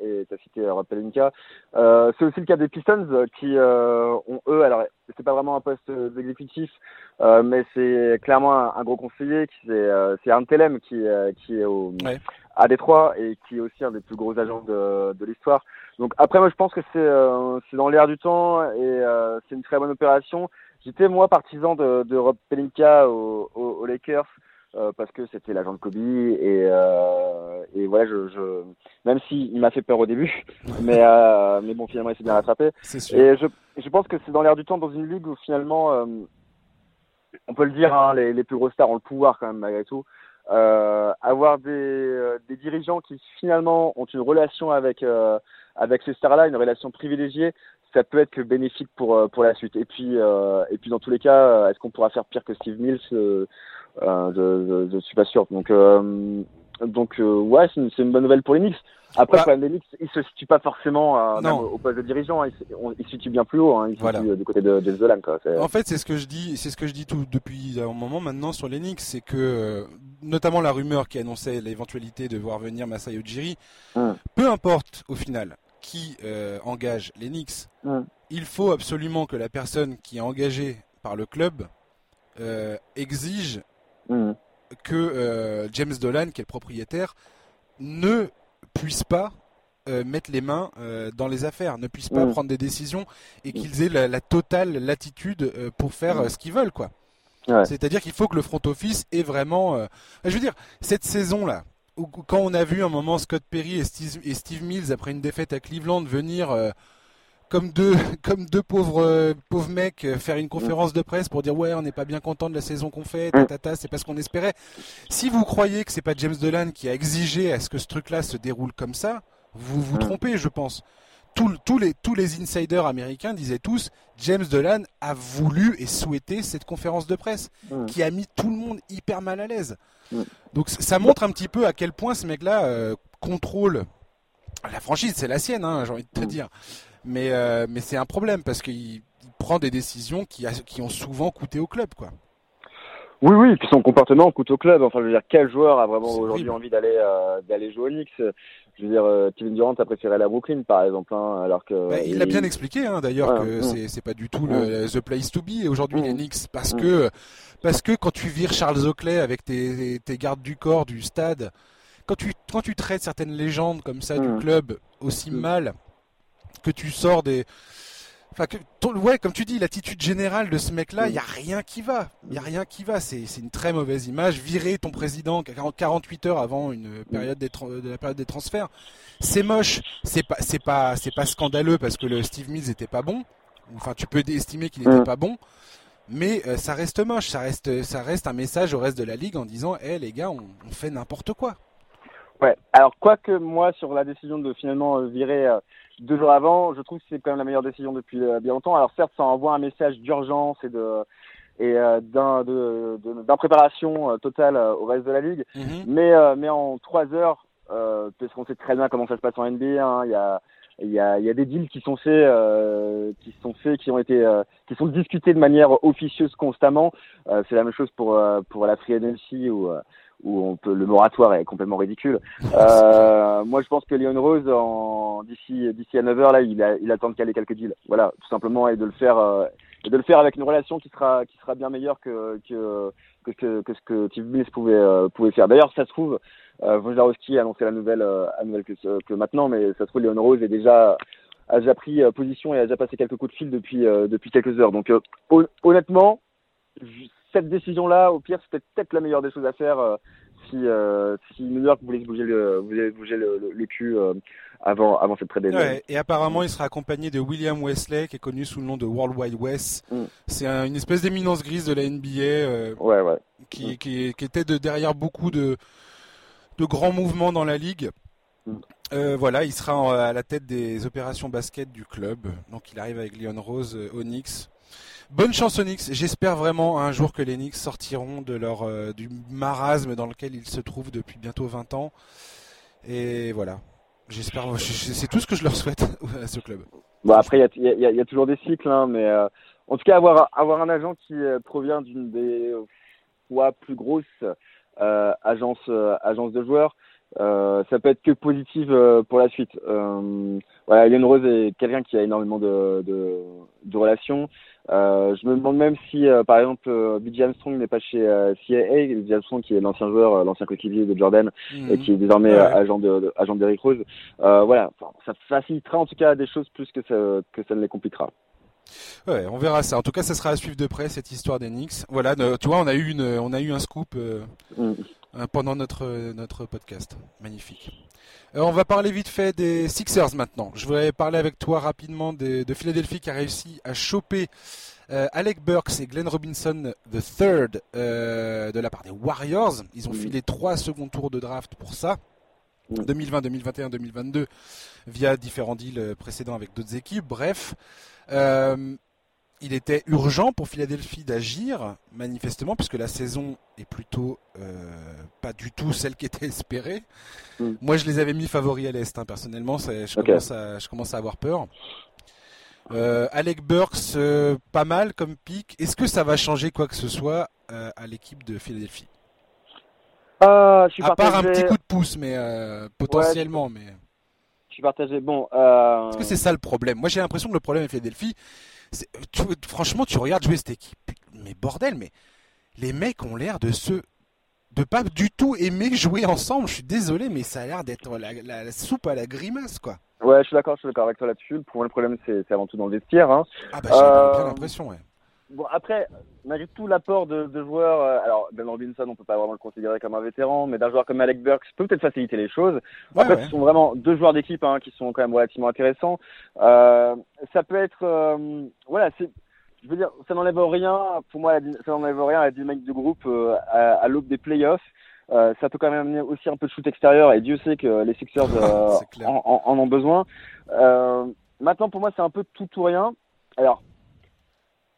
et t'as cité Rob Pelinka. C'est aussi le cas des Pistons qui ont eux, alors c'est pas vraiment un poste exécutif, mais c'est clairement un, gros conseiller. qui C'est Arne Telem qui, qui est au, à Détroit et qui est aussi un des plus gros agents de, de l'histoire. Donc après, moi, je pense que c'est euh, c'est dans l'air du temps et euh, c'est une très bonne opération. J'étais moi partisan de, de Rob Pelinka aux, aux, Lakers euh, parce que c'était l'agent de Kobe et, euh, et voilà, je, je même si il m'a fait peur au début, mais euh, mais bon, finalement, il s'est bien rattrapé. Sûr. Et je je pense que c'est dans l'air du temps dans une ligue où finalement, euh, on peut le dire, hein, les, les plus grosses stars ont le pouvoir quand même malgré tout. Euh, avoir des, euh, des, dirigeants qui finalement ont une relation avec euh, avec ces stars-là, une relation privilégiée, ça peut être que bénéfique pour euh, pour la suite. Et puis et puis dans tous les cas, est-ce qu'on pourra faire pire que Steve Mills? Je, je, suis pas sûr. Donc donc ouais, c'est une, une, bonne nouvelle pour les Knicks. Après, bah, le Knicks, il se situe pas forcément euh, au poste de dirigeant, hein. il, se situe bien plus haut, hein, se euh, du côté de, de Zolan. Quoi. En fait, c'est ce que je dis, c'est ce que je dis tout depuis un moment maintenant sur les Knicks, c'est que euh, notamment la rumeur qui annonçait l'éventualité de voir venir Masai Ujiri, hum. peu importe au final qui euh, engage les Knicks, hum. il faut absolument que la personne qui est engagée par le club euh, exige hum. Que James Dolan, qui est le propriétaire, ne puissent pas euh, mettre les mains euh, dans les affaires, ne puissent pas mm. prendre des décisions et mm. qu'ils aient la, totale latitude euh, pour faire mm. ce qu'ils veulent, quoi. C'est-à-dire qu'il faut que le front office ait vraiment. Je veux dire, cette saison-là, quand on a vu un moment Scott Perry et Steve, et Steve Mills après une défaite à Cleveland venir comme deux, comme deux pauvres, euh, pauvres mecs euh, faire une conférence de presse pour dire ouais, on n'est pas bien content de la saison qu'on fait, tata, c'est pas ce qu'on espérait. Si vous croyez que c'est pas James Dolan qui a exigé à ce que ce truc-là se déroule comme ça, vous vous trompez, je pense. Tous, les, tous les insiders américains disaient tous James Dolan a voulu et souhaité cette conférence de presse qui a mis tout le monde hyper mal à l'aise. Donc ça montre un petit peu à quel point ce mec-là euh, contrôle la franchise, c'est la sienne, hein, j'ai envie de te dire mais euh, mais c'est un problème parce qu'il prend des décisions qui, a, qui ont souvent coûté au club, quoi. Oui, oui, puis son comportement coûte au club. Enfin, je veux dire, quel joueur a vraiment aujourd'hui envie d'aller euh, d'aller jouer au Knicks? Je veux dire, euh, Kevin Durant a préféré la Brooklyn, par exemple, hein, alors que. Bah, il l'a bien expliqué, hein, d'ailleurs, que mm. c'est pas du tout le the place to be aujourd'hui mm. les Knicks, parce mm. que parce que quand tu vires Charles Oakley avec tes tes gardes du corps du stade, quand tu quand tu traites certaines légendes comme ça du club aussi mal que tu sors des. Enfin, que, ouais, comme tu dis, l'attitude générale de ce mec-là, il y a rien qui va. Il y a rien qui va. C'est une très mauvaise image. Virer ton président 48 heures avant une période des de la période des transferts, c'est moche. C'est pas, c'est pas, c'est pas scandaleux parce que le Steve Mills était pas bon. Enfin, tu peux estimer qu'il n'était pas bon. Mais euh, ça reste moche, ça reste, ça reste un message au reste de la ligue en disant, hé les gars, on, on fait n'importe quoi. Ouais. Alors quoique moi sur la décision de finalement euh, virer euh, deux jours avant, je trouve que c'est quand même la meilleure décision depuis euh, bien longtemps. Alors certes, ça envoie un message d'urgence et de et d'un de, d'impréparation totale au reste de la ligue, mhm. mais mais en trois heures, parce qu'on sait très bien comment ça se passe en NBA, hein, il y a il y a, il y a des deals qui sont faits, euh, qui sont faits, qui ont été, euh, qui sont discutés de manière officieuse constamment. Euh, c'est la même chose pour pour la Free agency où où on peut, le moratoire est complètement ridicule. moi, je pense que Leon Rose, en d'ici d'ici à 9 h là, il a, il attend de caler quelques deals. Voilà, tout simplement, et de le faire et de le faire avec une relation qui sera qui sera bien meilleure que que que, que, ce que Steve Mills pouvait pouvait faire. D'ailleurs, ça se trouve euh, Wojnarowski a annoncé la nouvelle, euh, à nouvelle que, que, maintenant, mais ça se trouve, Léon Rose est déjà, a déjà pris euh, position et a déjà passé quelques coups de fil depuis, euh, depuis quelques heures. Donc, honnêtement, cette décision-là, au pire, c'était peut-être la meilleure des choses à faire si, si New York voulait bouger le, voulait bouger le, le, cul avant, avant cette trade ouais, Et apparemment, il sera accompagné de William Wesley, qui est connu sous le nom de World Wide West. Mm. C'est une espèce d'éminence grise de la NBA ouais, ouais. Qui, mm. qui, qui, était de, derrière beaucoup de de grands mouvements dans la ligue. Mm. Euh, voilà, il sera à la tête des opérations basket du club. Donc il arrive avec Leon Rose, euh, Onyx. Bonne chance Onyx. J'espère vraiment un jour que les Knicks sortiront de leur euh, du marasme dans lequel ils se trouvent depuis bientôt 20 ans. Et voilà. J'espère. C'est tout ce que je leur souhaite à ce club. Bon après il y, a, toujours des cycles, hein, mais en tout cas avoir un agent qui provient d'une des fois plus grosses euh, agence, euh, agence de joueurs. Euh, ça peut être que positif pour la suite. voilà, Eliane Rose est quelqu'un qui a énormément de, de, de relations. Euh, je me demande même si, par exemple, euh, BJ Armstrong n'est pas chez CIA, BJ Armstrong qui est l'ancien joueur, l'ancien coéquipier de Jordan et qui est désormais agent de, agent d'Eric Rose. voilà, ça facilitera en tout cas des choses plus que ça, que ça ne les compliquera. Ouais, on verra ça. En tout cas, ça sera à suivre de près cette histoire d'Enix. Voilà, tu vois, on a eu une, on a eu un scoop euh, mm. Euh, pendant notre notre podcast. Magnifique. Euh, on va parler vite fait des Sixers maintenant. Je voudrais parler avec toi rapidement de, de Philadelphie qui a réussi à choper Alec Burks et Glenn Robinson the third de la part des Warriors. Ils ont mm. filé trois second tours de draft pour ça. 2020, 2021, 2022 via différents deals précédents avec d'autres équipes. Bref, euh, il était urgent pour Philadelphie d'agir, manifestement, puisque la saison est plutôt euh, pas du tout celle qui était espérée. Hmm. Moi, je les avais mis favoris à l'Est, hein, personnellement. Je, commence à, je commence à avoir peur. Euh, Alec Burks, pas mal comme pic. Est-ce que ça va changer quoi que ce soit à l'équipe de Philadelphie? À part un petit coup de pouce, mais potentiellement. mais je suis partagé. Bon. Euh... Est-ce que c'est ça le problème? Moi, j'ai l'impression que le problème avec Philadelphie, tu, franchement, tu regardes jouer cette équipe, mais bordel, mais les mecs ont l'air de se de pas du tout aimer jouer ensemble. Je suis désolé, mais ça a l'air d'être la, soupe à la grimace, quoi. Ouais, je suis d'accord, je suis d'accord avec toi là-dessus. Pour moi, le problème, c'est avant tout dans le vestiaire. Hein. Ah bah, j'ai euh... bien l'impression, ouais. Bon, après, malgré tout l'apport de, de, joueurs, euh, alors Ben Robinson, on peut pas vraiment le considérer comme un vétéran, mais d'un joueur comme Alec Burks peut peut-être faciliter les choses. en fait, ce sont vraiment deux joueurs d'équipe hein, qui sont quand même relativement intéressants. Euh, ça peut être, euh, voilà, c'est, je veux dire, ça n'enlève rien. Pour moi, ça n'enlève rien à la dynamique du groupe euh, à, à l'aube des playoffs. Euh, ça peut quand même amener aussi un peu de shoot extérieur et Dieu sait que les Sixers en, en, en, ont besoin. maintenant, pour moi, c'est un peu tout ou rien. Alors,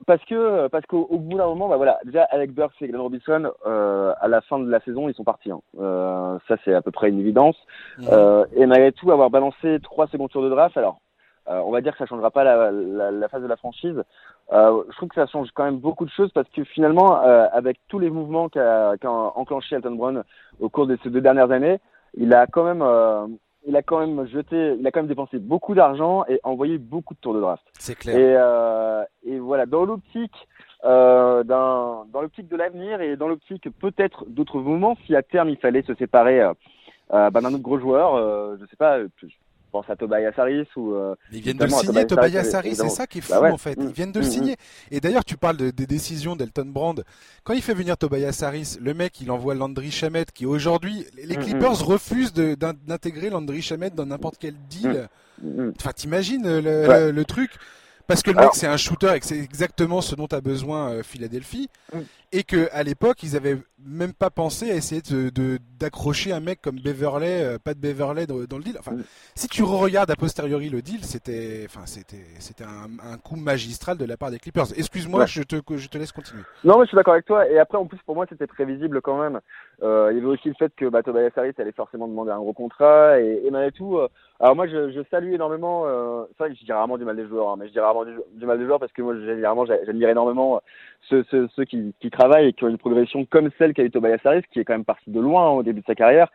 parce que parce qu'au bout d'un moment, bah voilà, déjà Alec Burks et Glenn Robinson, euh, à la fin de la saison, ils sont partis. Hein. Euh, ça, c'est à peu près une évidence. Euh, et malgré tout, avoir balancé trois secondes tours de draft, alors euh, on va dire que ça changera pas la, la, la phase de la franchise. Euh, je trouve que ça change quand même beaucoup de choses parce que finalement, euh, avec tous les mouvements qu'a qu enclenché Elton Brown au cours de ces deux dernières années, il a quand même il a quand même jeté, il a quand même dépensé beaucoup d'argent et envoyé beaucoup de tours de draft. C'est clair. Et, euh, et voilà, dans l'optique euh, dans l'optique de l'avenir et dans l'optique peut-être d'autres moments, si à terme il fallait se séparer euh, euh bah, d'un autre gros joueur, euh, je sais pas, pense à Tobias Harris ou. Euh, ils viennent de le signer, Tobias Harris, c'est ça qui est bah fou en fait. Ils viennent de le mm, mm, signer. Mm. Et d'ailleurs, tu parles des décisions d'Elton Brand. Quand il fait venir Tobias Harris, le mec, il envoie Landry Shamet, qui aujourd'hui, les Clippers refusent d'intégrer Landry Shamet dans n'importe quel deal. Enfin, t'imagines le, le, truc Parce que le mec, c'est un shooter et que c'est exactement ce dont a besoin euh, Philadelphie. Mm. Et que à l'époque, ils avaient même pas pensé à essayer de d'accrocher un mec comme Beverley, euh, pas de Beverley dans, le deal. Enfin, mm. si tu regardes a posteriori le deal, c'était, enfin, c'était, c'était un, coup magistral de la part des Clippers. Excuse-moi, je te, je te laisse continuer. Non, mais je suis d'accord avec toi. Et après, en plus, pour moi, c'était prévisible quand même. Euh, il y avait aussi le fait que bah, Tobias Harris allait forcément demander un gros contrat et, et malgré tout. Euh, alors moi, je, je salue énormément. Euh, c'est vrai que je dis rarement du mal des joueurs, hein, mais je dis rarement du, mal des joueurs parce que moi, généralement, j'admire énormément ceux, ceux, ceux qui, qui, travaillent et qui ont une progression comme celle qu'a eu Tobias Harris, qui est quand même parti de loin hein, au début de sa carrière.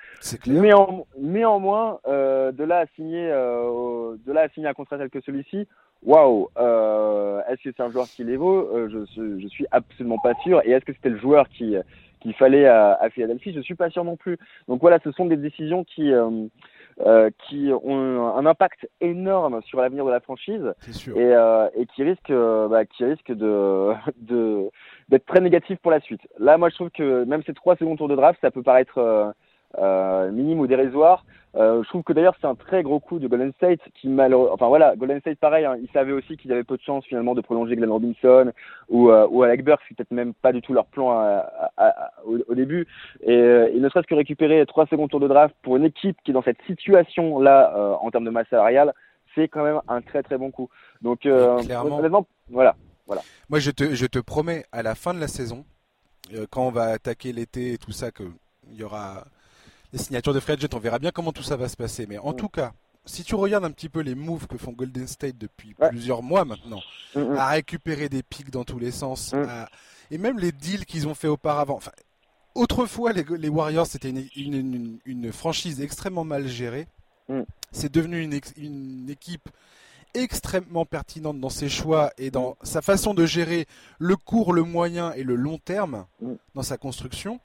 Mais en, néanmoins, euh, de là à signer, euh, de là à signer un contrat tel que celui-ci, waouh, euh, est-ce que c'est un joueur qui les vaut? Euh, je, je suis absolument pas sûr. Et est-ce que c'était le joueur qui qu'il fallait à, à, Philadelphie Je suis pas sûr non plus. Donc voilà, ce sont des décisions qui euh, euh, qui ont un impact énorme sur l'avenir de la franchise et, euh, et, qui risquent bah, qui risque de de d'être très négatif pour la suite. Là, moi, je trouve que même ces trois secondes tours de draft, ça peut paraître euh, euh, minime ou dérisoire. Euh, je trouve que d'ailleurs c'est un très gros coup de Golden State qui malheureusement, enfin voilà, Golden State pareil, hein, ils savaient aussi qu'ils avaient peu de chance finalement de prolonger Glenn Robinson ou euh, ou Alec Burks, c'est peut-être même pas du tout leur plan au, début. Et, euh, ne serait-ce que récupérer trois secondes tours de draft pour une équipe qui est dans cette situation là euh, en termes de masse salariale, c'est quand même un très très bon coup. Donc clairement, voilà, voilà. Moi je te je te promets à la fin de la saison, quand on va attaquer l'été et tout ça, que il y aura les signatures de free on verra bien comment tout ça va se passer. Mais en mm. tout cas, si tu regardes un petit peu les moves que font Golden State depuis plusieurs mois maintenant, mm, mm. à récupérer des pics dans tous les sens, et même les deals qu'ils ont fait auparavant. Enfin, autrefois, les, Warriors, c'était une, franchise extrêmement mal gérée. C'est devenu une, équipe extrêmement pertinente dans ses choix et dans sa façon de gérer le court, le moyen et le long terme dans sa construction.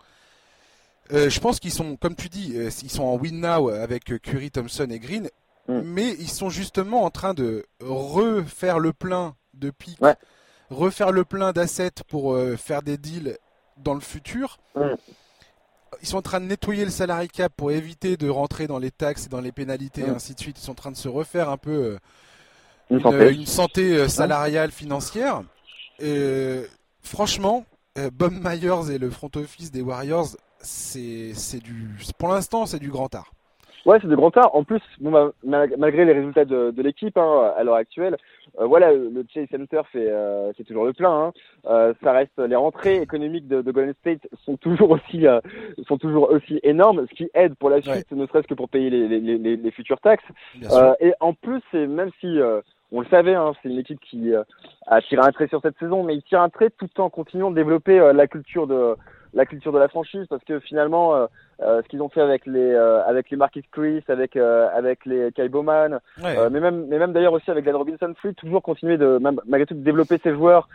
Euh, je pense qu'ils sont, comme tu dis, euh, ils sont en win now avec Curry, Thompson et Green, mm. mais ils sont justement en train de refaire le plein de pics, refaire le plein d'assets pour euh, faire des deals dans le futur. Mm. Ils sont en train de nettoyer le salary cap pour éviter de rentrer dans les taxes et dans les pénalités et mm. ainsi de suite. Ils sont en train de se refaire un peu une, santé. salariale financière. franchement, Bob Myers et le front office des Warriors c'est du, pour l'instant, c'est du grand art. Ouais, c'est du grand art. En plus, bon, malgré les résultats de, de l'équipe hein, à l'heure actuelle, euh, voilà, le Chase Center fait, euh, toujours le plein. Hein. Euh, ça reste les rentrées économiques de, de Golden State sont toujours aussi, euh, sont toujours aussi énormes, ce qui aide pour la suite, ne serait-ce que pour payer les, les, les, les futures taxes. et en plus, c'est même si on le savait, hein, c'est une équipe qui a tiré un trait sur cette saison, mais il tire un trait tout en continuant de développer la culture de la culture de la franchise parce que finalement euh, euh, ce qu'ils ont fait avec les euh, avec les Marquis Chris avec avec les Kai Bowman mais même mais même d'ailleurs aussi avec Glenn Robinson Free toujours continuer de malgré tout de développer ces joueurs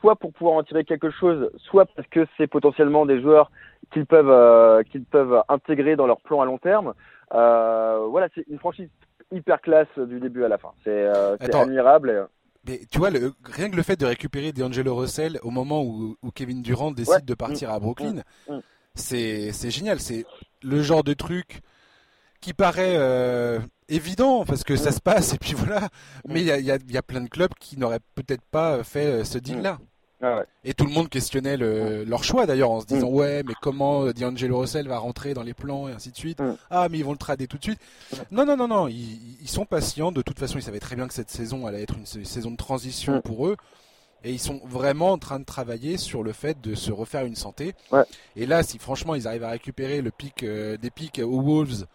soit pour pouvoir en tirer quelque chose soit parce que c'est potentiellement des joueurs qu'ils peuvent qu'ils peuvent intégrer dans leur plan à long terme. Voilà c'est une franchise hyper classe du début à la fin. C'est admirable mais tu vois, le, rien que le fait de récupérer D'Angelo Russell au moment où, Kevin Durant décide de partir à Brooklyn, mm. Mm. c'est génial. C'est le genre de truc qui paraît euh, évident parce que ça mm. se passe et puis voilà. Mais il y a, y a, plein de clubs qui n'auraient peut-être pas fait euh, ce deal-là. Ah et tout le monde questionnait le, leur choix d'ailleurs en se disant mm. ouais mais comment D'Angelo Russell va rentrer dans les plans et ainsi de suite. Mm. Ah mais ils vont le trader tout de suite. Non non non non, ils, ils, sont patients. De toute façon ils savaient très bien que cette saison allait être une saison de transition mm. pour eux. Et ils sont vraiment en train de travailler sur le fait de se refaire une santé. Et là, si franchement ils arrivent à récupérer le pic euh, des pics aux Wolves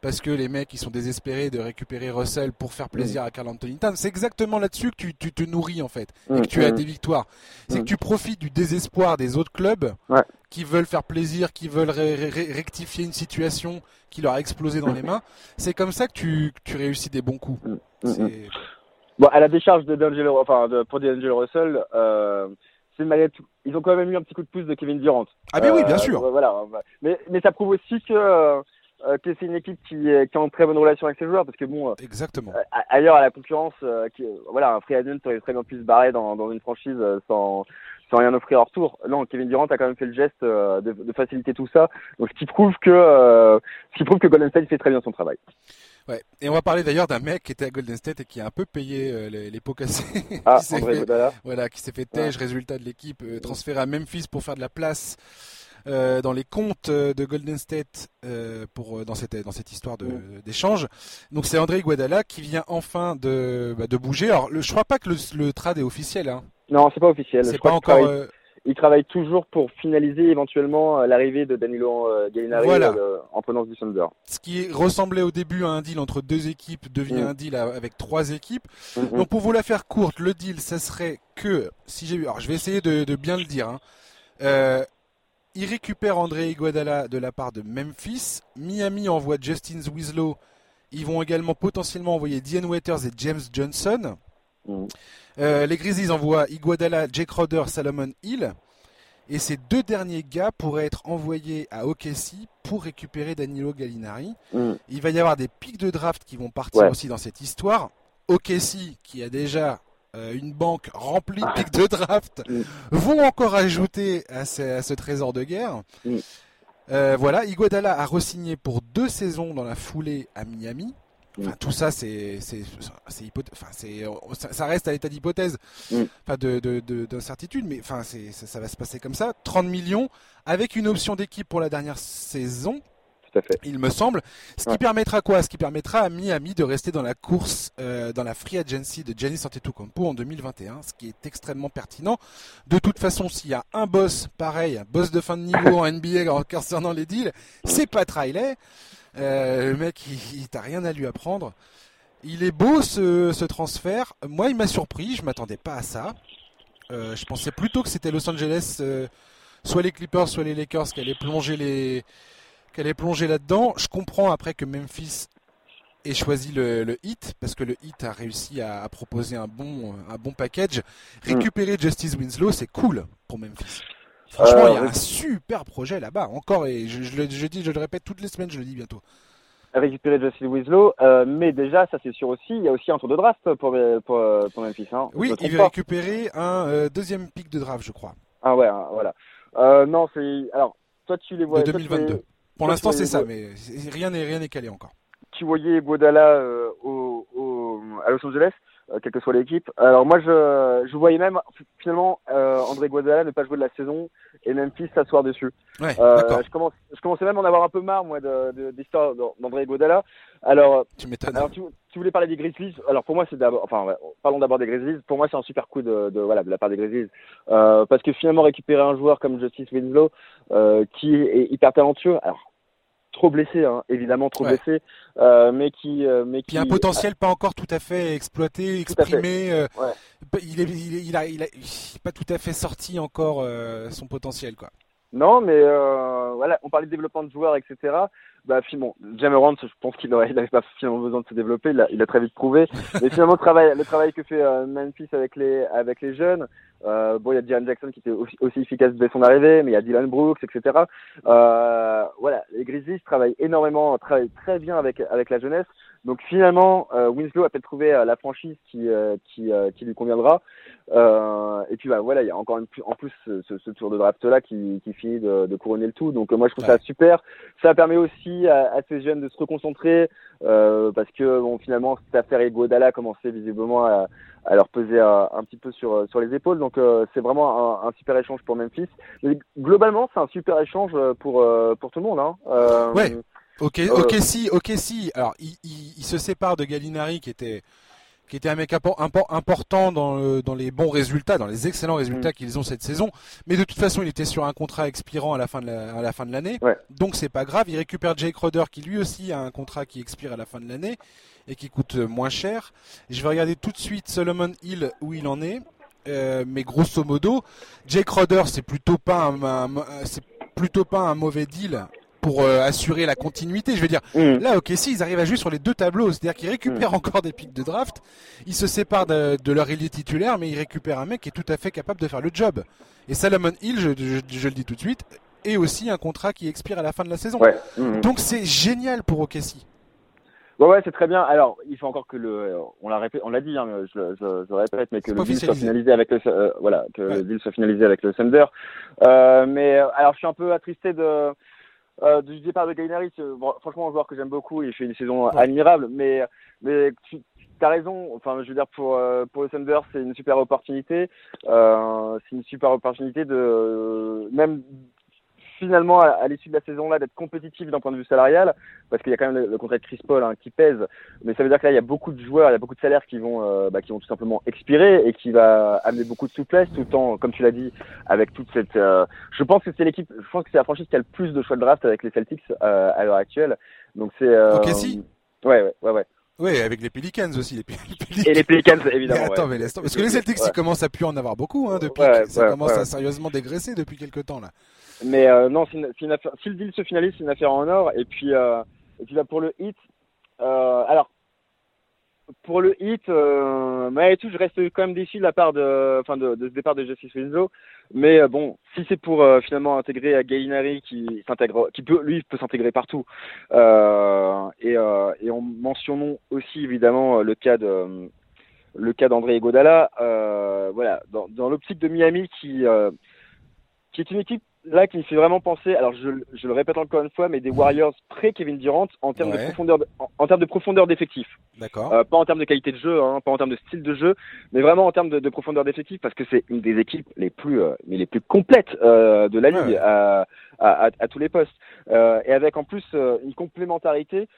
parce que les mecs ils sont désespérés de récupérer Russell pour faire plaisir mm. à Carl Anthony Towns. C'est exactement là-dessus que tu, tu, te nourris en fait et mm, que tu as mm. des victoires. C'est que tu profites du désespoir des autres clubs qui veulent faire plaisir, qui veulent rectifier une situation qui leur a explosé dans les mains. C'est comme ça que tu, tu réussis des bons coups. Bon, à la décharge de D'Angelo, enfin de, pour D'Angelo Russell. Euh, ils ont quand même eu un petit coup de pouce de Kevin Durant. Ah mais oui, bien euh, sûr. Voilà, mais, mais ça prouve aussi que euh, que c'est une équipe qui, qui a une très bonne relation avec ses joueurs parce que bon euh, exactement. euh, ailleurs à la concurrence qui, voilà un free agent aurait très bien pu se barrer dans, dans une franchise sans sans rien offrir en retour non Kevin Durant a quand même fait le geste de, de faciliter tout ça. Donc ce qui prouve que ce qui prouve que Golden State fait très bien son travail. Ouais. Et on va parler d'ailleurs d'un mec qui était à Golden State et qui a un peu payé les, les, pots cassés. Ah, André Voilà, qui s'est fait têche, résultat de l'équipe, transféré à Memphis pour faire de la place euh, dans les comptes euh, de Golden State euh, pour dans cette dans cette histoire mm. d'échange. Donc c'est André Guadala qui vient enfin de bah, de bouger. Alors le, je crois pas que le, trade est officiel. Hein. Non, c'est pas officiel. C'est pas encore. Il travaille toujours pour finaliser éventuellement l'arrivée de Danilo Gallinari en provenance du Thunder. Ce qui ressemblait au début à un deal entre deux équipes devient mm. un deal avec trois équipes. Mm-hmm. Donc pour vous la faire courte, le deal, ça serait que si j'ai alors je vais essayer de, de bien le dire. Hein. Euh, il récupère André Iguodala de la part de Memphis. Miami envoie Justin Winslow. Ils vont également potentiellement envoyer Diane Waiters et James Johnson. Mm. Euh, les Grizzlies envoient Iguodala, Jake Roder, Salomon Hill. Et ces deux derniers gars pourraient être envoyés à OKC pour récupérer Danilo Gallinari. Mm. Il va y avoir des pics de draft qui vont partir aussi dans cette histoire. OKC, qui a déjà euh, une banque remplie de pics de draft, mm. vont encore ajouter à ce, trésor de guerre. Mm. Euh, voilà, Iguodala a re-signé pour deux saisons dans la foulée à Miami. Mm. Enfin, tout ça, c'est, c'est, enfin, c'est, ça reste à l'état d'hypothèse, enfin, de, d'incertitude, mais enfin, c'est, ça, ça, va se passer comme ça. 30 millions avec une option d'équipe pour la dernière saison il me semble. Ce qui permettra quoi? Ce qui permettra à Miami de rester dans la course, euh, dans la free agency de Giannis Antetokounmpo en 2021, ce qui est extrêmement pertinent. De toute façon, s'il y a un boss pareil, un boss de fin de niveau en NBA concernant les deals, c'est pas Riley. Euh, le mec, il, t'a rien à lui apprendre. Il est beau ce, transfert. Moi, il m'a surpris. Je m'attendais pas à ça. Euh, je pensais plutôt que c'était Los Angeles, soit les Clippers, soit les Lakers qui allaient plonger les qu'elle est plongée là-dedans. Je comprends après que Memphis ait choisi le, hit parce que le hit a réussi à, proposer un bon, un bon package. Récupérer Justice Winslow, c'est cool pour Memphis. Franchement, il y a euh, un super projet là-bas. Encore, et je, le, dis, je le répète toutes les semaines, je le dis bientôt. Récupérer Justice Winslow, euh, mais déjà, ça c'est sûr aussi, il y a aussi un tour de draft pour, pour, pour Memphis. Hein. Oui, il va récupérer un euh, deuxième pic de draft, je crois. Ah ouais, hein, voilà. non, c'est. Alors, toi tu les vois. De 2022. Pour l'instant, c'est ça, mais rien n'est rien n'est calé encore. Tu voyais Guadala euh, au, au, à Los Angeles, euh, quelle que soit l'équipe. Alors moi, je, je voyais même finalement euh, André Guadala ne pas jouer de la saison et Memphis s'asseoir dessus. Ouais, euh, je, commence, je commençais même à en avoir un peu marre moi de, d'histoire d'André Guadala. Alors, tu m'étonnes. Alors tu, tu, voulais parler des Grizzlies. Alors pour moi, c'est d'abord, enfin, parlons d'abord des Grizzlies. Pour moi, c'est un super coup de, de, voilà de la part des Grizzlies parce que finalement récupérer un joueur comme Justice Winslow qui est hyper talentueux. Alors trop blessé, hein, évidemment trop blessé, euh, mais qui, euh, mais qui a un potentiel pas encore tout à fait exploité, exprimé. Euh, il, est, il, a, il a, pas tout à fait sorti encore son potentiel, quoi. Non, mais voilà, on parlait de développement de joueurs, etc. Bah, bon, Jamerant, je pense qu'il n'avait pas finalement besoin de se développer, il a, il a très vite prouvé. Mais finalement, le travail, le travail que fait Memphis avec les, avec les jeunes, euh, bon, il y a Diane Jackson qui était aussi, efficace dès son arrivée, mais il y a Dylan Brooks, etc. Euh, voilà, les Grizzlies travaillent énormément, travaillent très bien avec avec la jeunesse. Donc finalement, euh, Winslow a peut-être trouvé euh, la franchise qui euh, qui, qui lui conviendra. et puis bah voilà, il y a encore une, en plus ce, ce, tour de draft là qui, qui finit de, de couronner le tout. Donc moi je trouve ça super. Ça permet aussi à, à, ces jeunes de se reconcentrer parce que bon finalement cette affaire Iguodala commençait visiblement à à leur peser un, un, petit peu sur sur les épaules. Donc euh, c'est vraiment un, un, super échange pour Memphis. Mais globalement, c'est un super échange pour euh, pour tout le monde. Hein. Euh, ouais. Ok, ok, si, ok, si. Alors, il, il, il, se sépare de Gallinari, qui était qui était un mec important dans, le, dans les bons résultats, dans les excellents résultats mm. qu'ils ont cette saison. Mais de toute façon, il était sur un contrat expirant à la fin de la, à la fin de l'année. Ouais. Donc c'est pas grave. Il récupère Jake Roder, qui lui aussi a un contrat qui expire à la fin de l'année et qui coûte moins cher. Je vais regarder tout de suite Solomon Hill où il en est. Euh, mais grosso modo, Jake Roder, c'est plutôt pas un, c'est plutôt pas un mauvais deal pour euh, assurer la continuité. Je veux dire, mm. là, ok, si ils arrivent à jouer sur les deux tableaux, c'est-à-dire qu'ils récupèrent mm. encore des pics de draft, ils se séparent de, leur élite titulaire, mais ils récupèrent un mec qui est tout à fait capable de faire le job. Et Salomon Hill, je, le dis tout de suite, est aussi un contrat qui expire à la fin de la saison. Mm. Donc c'est génial pour OKC. Ouais, ouais, c'est très bien. Alors, il faut encore que le, on l'a répété, on l'a dit, hein, je, je, je, répète, mais que le deal soit finalisé avec le, euh, voilà, que le deal soit finalisé avec le Thunder. Euh, mais alors, je suis un peu attristé de, euh, du départ de Gainari, bon, franchement un joueur que j'aime beaucoup, il fait une saison admirable, mais mais tu as raison. Enfin, je veux dire pour euh, pour le Thunder, c'est une super opportunité. Euh, c'est une super opportunité de même finalement à, l'issue de la saison là d'être compétitif d'un point de vue salarial parce qu'il y a quand même le, contrat de Chris Paul hein, qui pèse mais ça veut dire que là il y a beaucoup de joueurs il y a beaucoup de salaires qui vont euh, bah, qui vont tout simplement expirer et qui va amener beaucoup de souplesse tout le temps comme tu l'as dit avec toute cette euh, je pense que c'est l'équipe je pense que c'est la franchise qui a le plus de choix de draft avec les Celtics euh, à l'heure actuelle donc c'est ok si ouais ouais ouais ouais oui, avec les Pelicans aussi. Les Pelicans. Et les Pelicans, évidemment. attends, mais laisse Parce que les Celtics, ils commencent à plus en avoir beaucoup, hein, depuis. ça commence à sérieusement dégraisser depuis quelques temps, là. Mais euh, non, si le deal se finalise, c'est une affaire en or. Et puis, euh, et puis là, pour le hit, euh, alors, pour le hit, euh, malgré tout, je reste quand même déçu de la part de, enfin, de, de ce départ de Justice Winslow. Mais euh, bon, si c'est pour euh, finalement intégrer Gallinari qui s'intègre, qui peut, lui, peut s'intégrer partout. et, et en mentionnant aussi évidemment le cas de, le cas d'André Godala. voilà, dans, dans l'optique de Miami qui, qui est une équipe là qui me fait vraiment penser, alors je, je, le répète encore une fois, mais des Warriors pré-Kevin Durant en termes de profondeur, en, termes de profondeur d'effectif. D'accord. Euh, pas en termes de qualité de jeu, hein, pas en termes de style de jeu, mais vraiment en termes de, de profondeur d'effectif parce que c'est une des équipes les plus, euh, mais les plus complètes euh, de la ligue à, à, à, tous les postes. Euh, et avec en plus euh, une complémentarité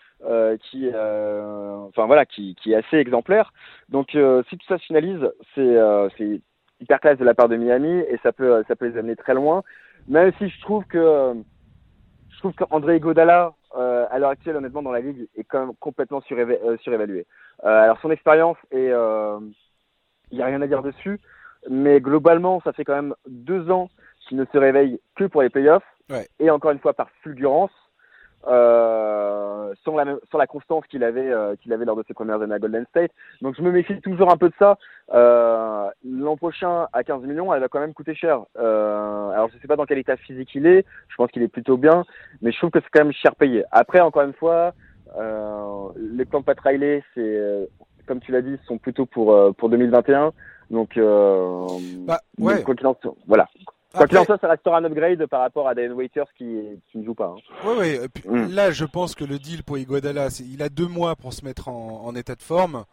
qui, enfin voilà, qui, qui est assez exemplaire. Donc si tout ça se finalise, c'est c'est hyper classe de la part de Miami et ça peut ça peut les amener très loin. Même si je trouve que je trouve qu'André Godala euh, à l'heure actuelle honnêtement dans la ligue est quand même complètement euh, surévalué. Euh, alors son expérience et il n'y a rien à dire dessus, mais globalement ça fait quand même deux ans qu'il ne se réveille que pour les playoffs ouais. et encore une fois par fulgurance euh, sans, la, sans la constance qu'il avait, euh, qu'il avait lors de ses premières années à Golden State. Donc je me méfie toujours un peu de ça. Euh, L'an prochain, à 15 millions, elle va quand même coûter cher. Euh, alors je sais pas dans quel état physique il est, je pense qu'il est plutôt bien, mais je trouve que c'est quand même cher payé. Après, encore une fois, euh, les plans de Pat Riley, c'est, euh, comme tu l'as dit, sont plutôt pour, pour 2021. Donc, bah, ouais. voilà. Quoi qu'il en soit, ça restera un upgrade par rapport à Dan Waiters qui, qui ne joue pas. Hein. Oui, oui. Mm. Là, je pense que le deal pour Iguodala, il a deux mois pour se mettre en, en état de forme,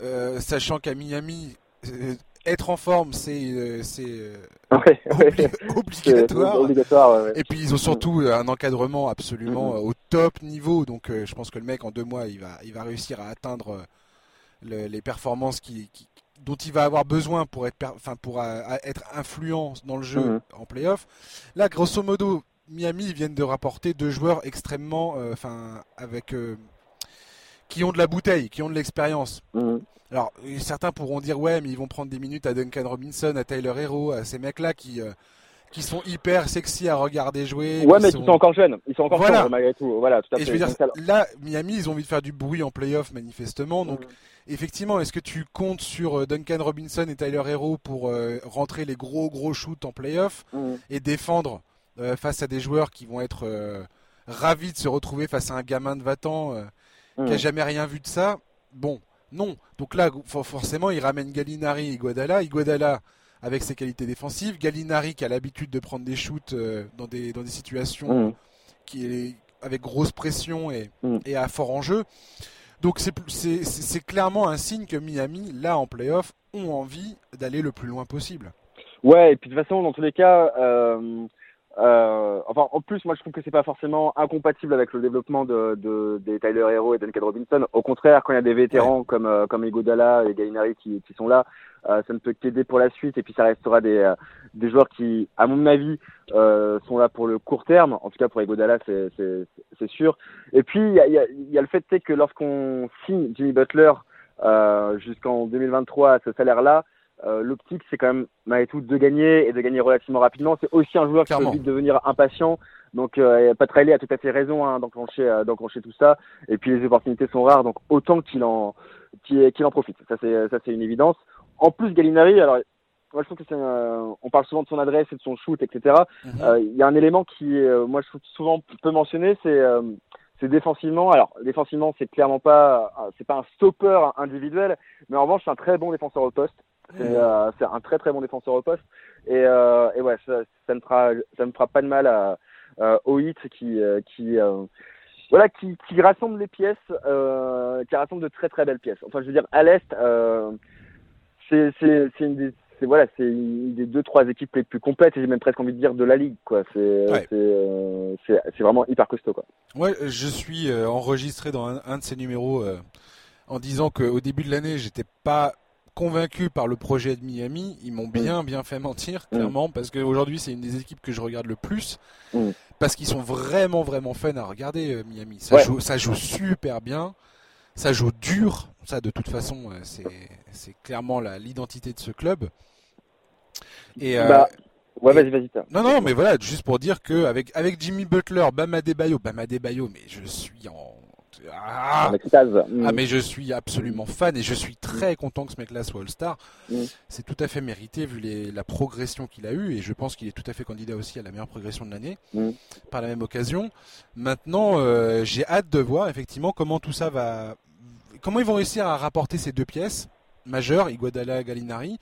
euh, sachant qu'à Miami, euh, être en forme, c'est euh, c'est euh, obligatoire. obligatoire ouais, Et puis ils ont surtout un encadrement absolument mm-hmm. au top niveau, donc je pense que le mec en deux mois, il va il va réussir à atteindre le, les performances qui, dont il va avoir besoin pour être, enfin pour euh, être influent dans le jeu mhm. en playoff. Là, grosso modo, Miami viennent de rapporter deux joueurs extrêmement, euh, enfin avec euh, qui ont de la bouteille, qui ont de l'expérience. Mhm. Alors certains pourront dire ouais, mais ils vont prendre des minutes à Duncan Robinson, à Tyler Hero, à ces mecs-là qui qui sont hyper sexy à regarder jouer. Ouais, mais sont... ils sont encore jeunes. Ils sont encore jeunes malgré tout. Voilà, tout à Et je veux dire, là, Miami, ils ont envie de faire du bruit en playoff manifestement. Donc, mhm effectivement, est-ce que tu comptes sur euh, Duncan Robinson et Tyler Hero pour euh, rentrer les gros gros shoots en playoff mm. et défendre euh, face à des joueurs qui vont être ravis de se retrouver face à un gamin de 20 ans qui a mm. jamais rien vu de ça? Bon, non. Donc là, forcément, il ramène Gallinari et. Iguodala avec ses qualités défensives. Gallinari qui a l'habitude de prendre des shoots dans, des, dans des situations mm. qui est avec grosse pression et, et à fort enjeu. Donc c'est clairement un signe que Miami, là en playoff, ont envie d'aller le plus loin possible. Ouais, et puis de toute façon, dans tous les cas, euh, euh, enfin, en plus, moi, je trouve que c'est pas forcément incompatible avec le développement de, de des Tyler Hero et Duncan Robinson. Au contraire, quand il y a des vétérans comme euh, comme Igodala et Gallinari qui, qui sont là, euh, ça ne peut qu'aider pour la suite. Et puis, ça restera des euh, des joueurs qui, à mon avis, euh, sont là pour le court terme. En tout cas, pour Igodala, c'est c'est c'est sûr. Et puis, il y a, y, a, y a le fait que lorsqu'on signe Jimmy Butler jusqu'en 2023 à ce salaire-là, euh, L'optique, c'est quand même malgré tout de gagner et de gagner relativement rapidement. C'est aussi un joueur qui peut vite devenir impatient. Donc, euh, Pat a tout à fait raison hein, d'enclencher, euh, tout ça. Et puis les opportunités sont rares, donc autant qu'il en, qu'il en profite. Ça, c'est, une évidence. En plus, Gallinari, alors moi je trouve que c'est, on parle souvent de son adresse et de son shoot, etc. Mhm. Euh, il y a un élément qui, moi je trouve souvent peu mentionné, c'est c'est défensivement. Alors défensivement, c'est clairement pas, c'est pas un stopper individuel, mais en revanche, c'est un très bon défenseur au poste. Euh, c'est un très très bon défenseur au poste. Et, euh, et ouais, ça, ça, ne fera, ça ne fera pas de mal à, euh, au hit qui qui voilà qui, qui rassemble les pièces, qui rassemble de très très belles pièces. Enfin, je veux dire, à l'est, c'est une des c'est voilà, c'est une des deux trois équipes les plus complètes et j'ai même presque envie de dire de la ligue quoi. C'est c'est c'est vraiment hyper costaud quoi. Ouais, je suis enregistré dans un, un, de ces numéros en disant qu'au début de l'année, j'étais pas convaincu par le projet de Miami. Ils m'ont bien, mm. bien fait mentir, mm. clairement, parce qu'aujourd'hui, c'est une des équipes que je regarde le plus. Mm. Parce qu'ils sont vraiment, vraiment fun à regarder, euh, Miami. Ça, joue, ça joue super bien. Ça joue dur. Ça, de toute façon, euh, c'est clairement l'identité de ce club. Et, euh, bah, Ouais, vas-y, vas-y. Non, non, mais voilà, juste pour dire que avec, avec Jimmy Butler, Bama Bayo, Bama Bayo, mais je suis en ah, mm. ah, mais je suis absolument fan et je suis très content que ce mec-là soit All-Star. Mm. C'est tout à fait mérité vu les, la progression qu'il a eue et je pense qu'il est tout à fait candidat aussi à la meilleure progression de l'année mm. par la même occasion. Maintenant, euh, j'ai hâte de voir effectivement comment tout ça va, comment ils vont réussir à rapporter ces deux pièces majeures, Iguodala, Gallinari.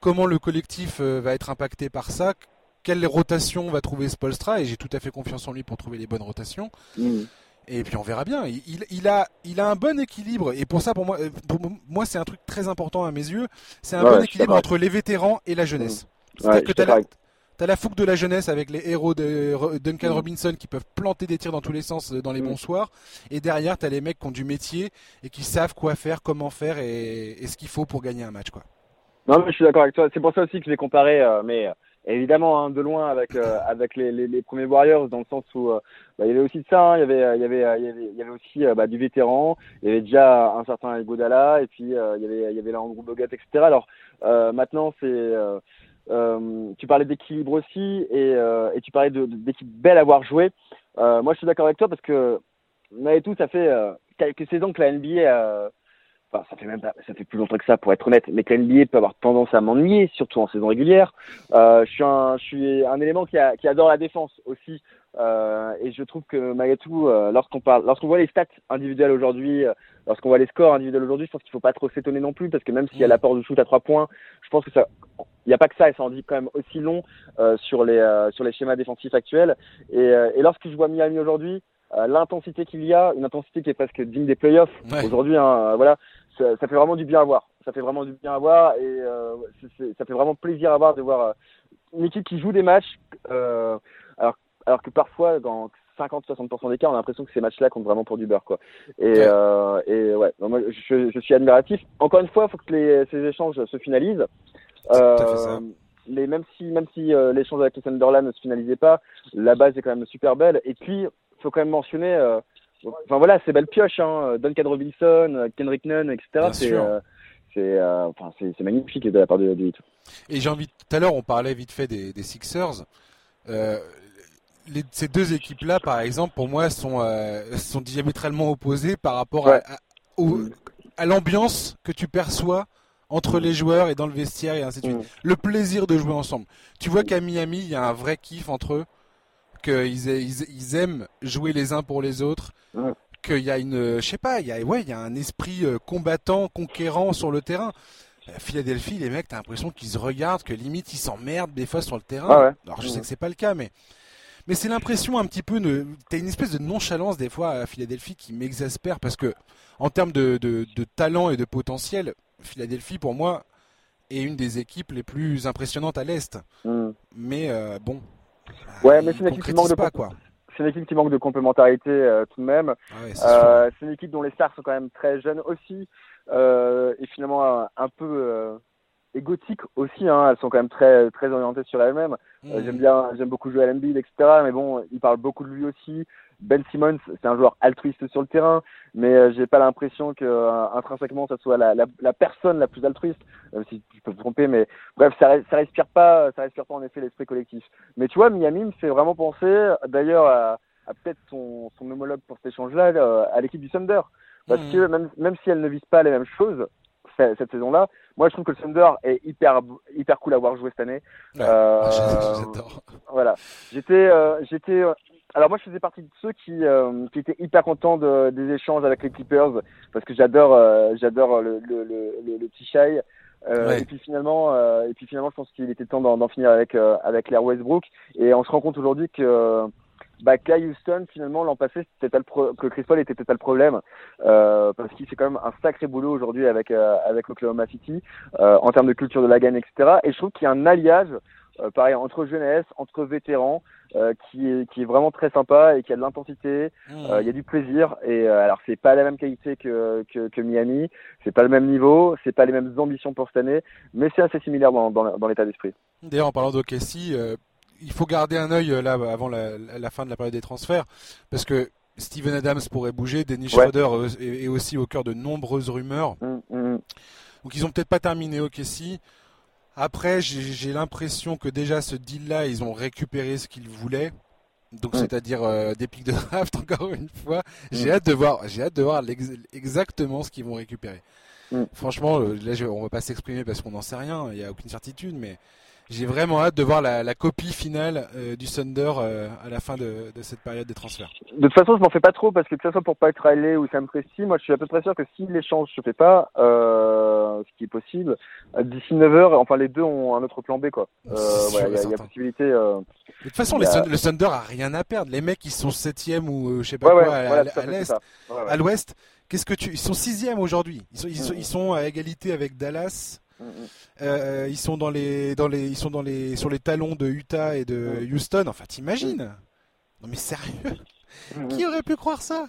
Comment le collectif euh, va être impacté par ça? Quelle rotation va trouver Spolstra Et j'ai tout à fait confiance en lui pour trouver les bonnes rotations. Et puis on verra bien. Il, il, a, il a un bon équilibre. Et pour ça, pour moi, euh, pour moi c'est un truc très important à mes yeux. C'est un bon équilibre entre les vétérans et la jeunesse. Mmh. C'est-à-dire que tu as, la fougue de la jeunesse avec les héros de Duncan mmh. Robinson qui peuvent planter des tirs dans tous les sens euh, dans les mmh. bons soirs. Et derrière, tu as les mecs qui ont du métier et qui savent quoi faire, comment faire et, ce qu'il faut pour gagner un match. Quoi. Non, mais je suis d'accord avec toi. C'est pour ça aussi que je vais comparer. Euh, mais évidemment hein, de loin avec euh, avec les, les, les, premiers Warriors dans le sens où euh, bah, il y avait aussi ça hein. il y avait il y avait il y avait, il y avait aussi euh, bah, du vétéran. Il y avait déjà un certain Godala et puis il y avait il y avait là Andrew Bogut etc alors maintenant c'est tu parlais d'équilibre aussi et, et tu parlais d'équipe belle à voir jouer moi je suis d'accord avec toi parce que on tout ça fait quelques saisons que la NBA Enfin, ça fait même pas, ça fait plus longtemps que ça pour être honnête, mais que l'NBA peut avoir tendance à m'ennuyer, surtout en saison régulière. Euh, je suis un, je suis un élément qui, a, qui adore la défense aussi, euh, et je trouve que malgré tout, euh, lorsqu'on parle, lorsqu'on voit les stats individuelles aujourd'hui, euh, lorsqu'on voit les scores individuels aujourd'hui, je pense qu'il faut pas trop s'étonner non plus, parce que même s'il y a mm. l'apport du shoot à trois points, je pense que ça, il n'y a pas que ça, et ça en dit quand même aussi long euh, sur les sur les schémas défensifs actuels. Et, et lorsque je vois Miami aujourd'hui, l'intensité qu'il y a, une intensité qui est presque digne des playoffs aujourd'hui. Hein, voilà, ça, ça, fait vraiment du bien à voir. Ça fait vraiment du bien à voir et euh, ça fait vraiment plaisir à voir de voir euh, une équipe qui joue des matchs euh, alors, alors que parfois dans 50-60% des cas, on a l'impression que ces matchs-là comptent vraiment pour du beurre, quoi. Et, euh, et ouais, moi, je, je, suis admiratif. Encore une fois, il faut que les, ces échanges se finalisent. Euh, mais même si, même si euh, l'échange avec le Sunderland ne se finalisait pas, la base est quand même super belle. Et puis, il faut quand même mentionner euh, Enfin voilà, c'est belle pioche, hein. Duncan Robinson, Kendrick Nunn, etc. C'est euh, c'est euh, enfin, magnifique de la part de, de Et j'ai envie, tout à l'heure on parlait vite fait des, des Sixers. Euh, les, ces deux équipes-là, par exemple, pour moi, sont, euh, sont diamétralement opposées par rapport à, à, à l'ambiance que tu perçois entre les joueurs et dans le vestiaire et ainsi de suite. Mm. Le plaisir de jouer ensemble. Tu vois qu'à Miami, il y a un vrai kiff entre eux qu'ils ils, aiment jouer les uns pour les autres, qu'il y a une, je sais pas, il y a, ouais, il y a un esprit euh, combattant, conquérant sur le terrain. À Philadelphie, les mecs, t'as l'impression qu'ils se regardent, que limite ils s'emmerdent des fois sur le terrain. Alors je sais que c'est pas le cas, mais mais c'est l'impression un petit peu, de, t'as une espèce de nonchalance des fois à Philadelphie qui m'exaspère parce que en termes de, de, de, talent et de potentiel, Philadelphie pour moi est une des équipes les plus impressionnantes à l'est. Mm. Mais euh, bon, Ouais, mais c'est une équipe qui manque de quoi. C'est une équipe qui manque de complémentarité euh, tout de même. Ah euh, c'est une équipe dont les stars sont quand même très jeunes aussi euh, et finalement un, peu égotiques aussi. Hein. Elles sont quand même très très orientées sur elles-mêmes. Mmh. j'aime bien, j'aime beaucoup jouer à l'NBA, etc. Mais bon, il parle beaucoup de lui aussi. Ben Simmons, c'est un joueur altruiste sur le terrain, mais euh, j'ai pas l'impression que euh, intrinsèquement ça soit la, la, la, personne la plus altruiste. Euh, si je peux me tromper, mais bref, ça, ça respire pas, ça respire pas en effet l'esprit collectif. Mais tu vois, Miami me fait vraiment penser, d'ailleurs, à, à peut-être son, son homologue pour cet échange-là, à l'équipe du Thunder, parce mmh. que même, même si elle ne vise pas les mêmes choses cette, saison-là, moi je trouve que le Thunder est hyper hyper cool à voir jouer cette année. Ouais, euh, voilà, j'étais j'étais alors moi je faisais partie de ceux qui, euh, qui étaient hyper contents de, des échanges avec les Clippers parce que j'adore euh, j'adore le, le, le, le, petit shy. Euh, Et puis finalement euh, et puis finalement je pense qu'il était temps d'en finir avec avec Claire Westbrook et on se rend compte aujourd'hui que bah, qu'à Houston, finalement, l'an passé, c'était le que Chris Paul était peut-être pas le problème, euh, parce qu'il fait quand même un sacré boulot aujourd'hui avec, euh, avec Oklahoma City, euh, en termes de culture de la gagne, etc. Et je trouve qu'il y a un alliage, euh, pareil, entre jeunesse, entre vétérans, euh, qui, est, qui est vraiment très sympa et qui a de l'intensité, mmh. il y a du plaisir. Et alors, c'est pas la même qualité que, que, que Miami, c'est pas le même niveau, c'est pas les mêmes ambitions pour cette année, mais c'est assez similaire dans, dans, dans l'état d'esprit. D'ailleurs, en parlant d'OKC, il faut garder un œil là avant la, fin de la période des transferts parce que Steven Adams pourrait bouger, Dennis Schroeder est, aussi au cœur de nombreuses rumeurs. Mm, mm. Donc ils ont peut-être pas terminé au Kessie. Après, j'ai l'impression que déjà ce deal-là, ils ont récupéré ce qu'ils voulaient. Donc, mm. c'est-à-dire euh, des pics de draft, encore une fois. J'ai hâte de voir, j'ai hâte de voir exactement ce qu'ils vont récupérer. Franchement, euh, là, on va pas s'exprimer parce qu'on n'en sait rien. Il n'y a aucune certitude, mais j'ai vraiment hâte de voir la, copie finale euh, du Thunder euh, à la fin de, cette période des transferts. De toute façon, je m'en fais pas trop parce que que ce soit pour Pat Riley ou Sam Presti, moi je suis à peu près sûr que si l'échange se fait pas, euh, ce qui est possible, d'ici 9h, enfin les deux ont un autre plan B quoi. Il y, a possibilité. de toute façon, le Thunder a rien à perdre. Les mecs ils sont septième ou je sais pas quoi à, l'est, à l'ouest. Qu'est-ce que tu Ils sont sixième aujourd'hui. Ils sont, ils, ils sont à égalité avec Dallas. Euh, ils sont dans les, dans les, ils sont dans les, sur les talons de Utah et de Houston. Enfin, t'imagines? Non mais sérieux? Qui aurait pu croire ça?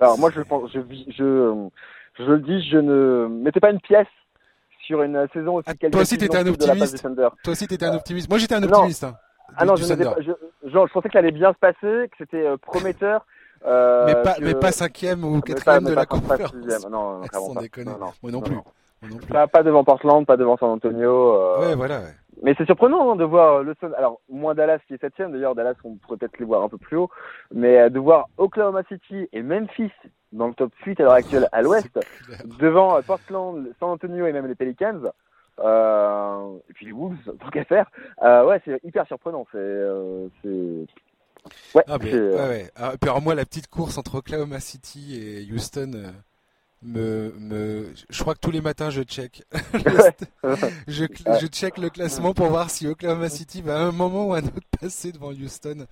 Alors moi, je pense, je, je, je le dis, je ne mettais pas une pièce sur une saison aussi ah, Toi aussi, t'étais un optimiste. Toi aussi, t'étais un optimiste. Moi, j'étais un optimiste. Hein, ah non, je, je, je, pensais que ça allait bien se passer, que c'était euh, prometteur. Euh, mais pas, mais pas cinquième ou quatrième de la conférence. Non, non, non, Moi non plus. Pas, pas devant Portland, pas devant San Antonio. Euh... Ouais, voilà. Ouais. Mais c'est surprenant hein, de voir le Sun. Alors, moins Dallas qui est septième. D'ailleurs, Dallas, on pourrait peut-être les voir un peu plus haut. Mais euh, de voir Oklahoma City et Memphis dans le top 8 à l'heure actuelle à l'ouest, devant euh, Portland, San Antonio et même les Pelicans. Euh, et puis les Wolves, tant qu'à faire. Euh, ouais, c'est hyper surprenant. C'est, euh, Ouais, ah, mais, ouais, ouais. Ah, puis alors moi, la petite course entre Oklahoma City et Houston, euh, me, me, je crois que tous les matins je check. je, je check le classement pour voir si Oklahoma City va à un moment ou à un autre passer devant Houston.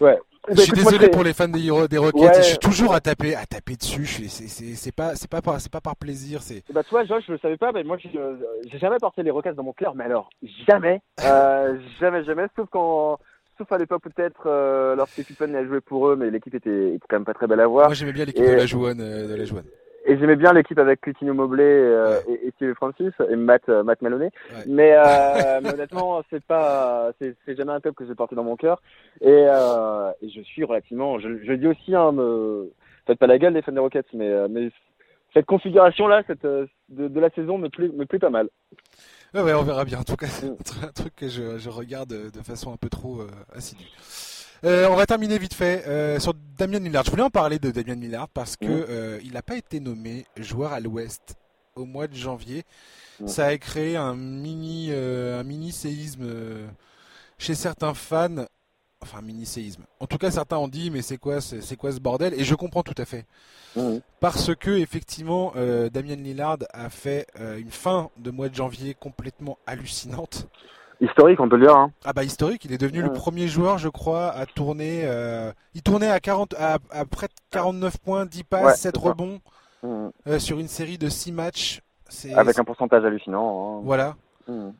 Ouais. Je suis bah, désolé pour les fans des, des Rockets. Je suis toujours à taper, à taper dessus. C'est pas, c'est pas par, c'est pas par plaisir. C'est. Bah toi, Josh, je le savais pas, mais moi, j'ai jamais porté les Rockets dans mon cœur. Mais alors, jamais, euh, jamais, jamais, sauf quand sauf à l'époque peut-être euh, lorsque Pippen a joué pour eux, mais l'équipe était, était, quand même pas très belle à voir. Moi j'aimais bien l'équipe de la Jouane, euh, de la Jouane et j'aimais bien l'équipe avec Coutinho Mobley euh, et, et, Steve Francis et Matt euh, Matt Maloney. Mais, euh, mais, honnêtement, c'est pas c'est, jamais un club que j'ai porté dans mon cœur et, euh, et je suis relativement je, je dis aussi hein, me faites pas la gueule les fans des Rockets mais mais cette configuration là cette de, de, la saison me plaît me plaît pas mal. Ouais, ouais, on verra bien. En tout cas, c'est mm. un truc que je, je regarde de façon un peu trop assidue. Euh, on va terminer vite fait euh, sur Damien Lillard. Je voulais en parler de Damien Lillard parce que euh, il n'a pas été nommé joueur à l'Ouest au mois de janvier. Ça a créé un mini, un mini séisme chez certains fans. Enfin, mini séisme. En tout cas, certains ont dit, mais c'est quoi, c'est quoi ce bordel? Et je comprends tout à fait. Parce que effectivement, Damien Lillard a fait une fin de mois de janvier complètement hallucinante. Historique, on peut le dire. Hein. Ah bah historique, il est devenu le premier joueur, je crois, à tourner. Euh... Il tournait à 40, à, près de 49 points, 10 passes, 7 rebonds mmh. euh, sur une série de 6 matchs. Avec un pourcentage hallucinant. Hein. Voilà. Mmh.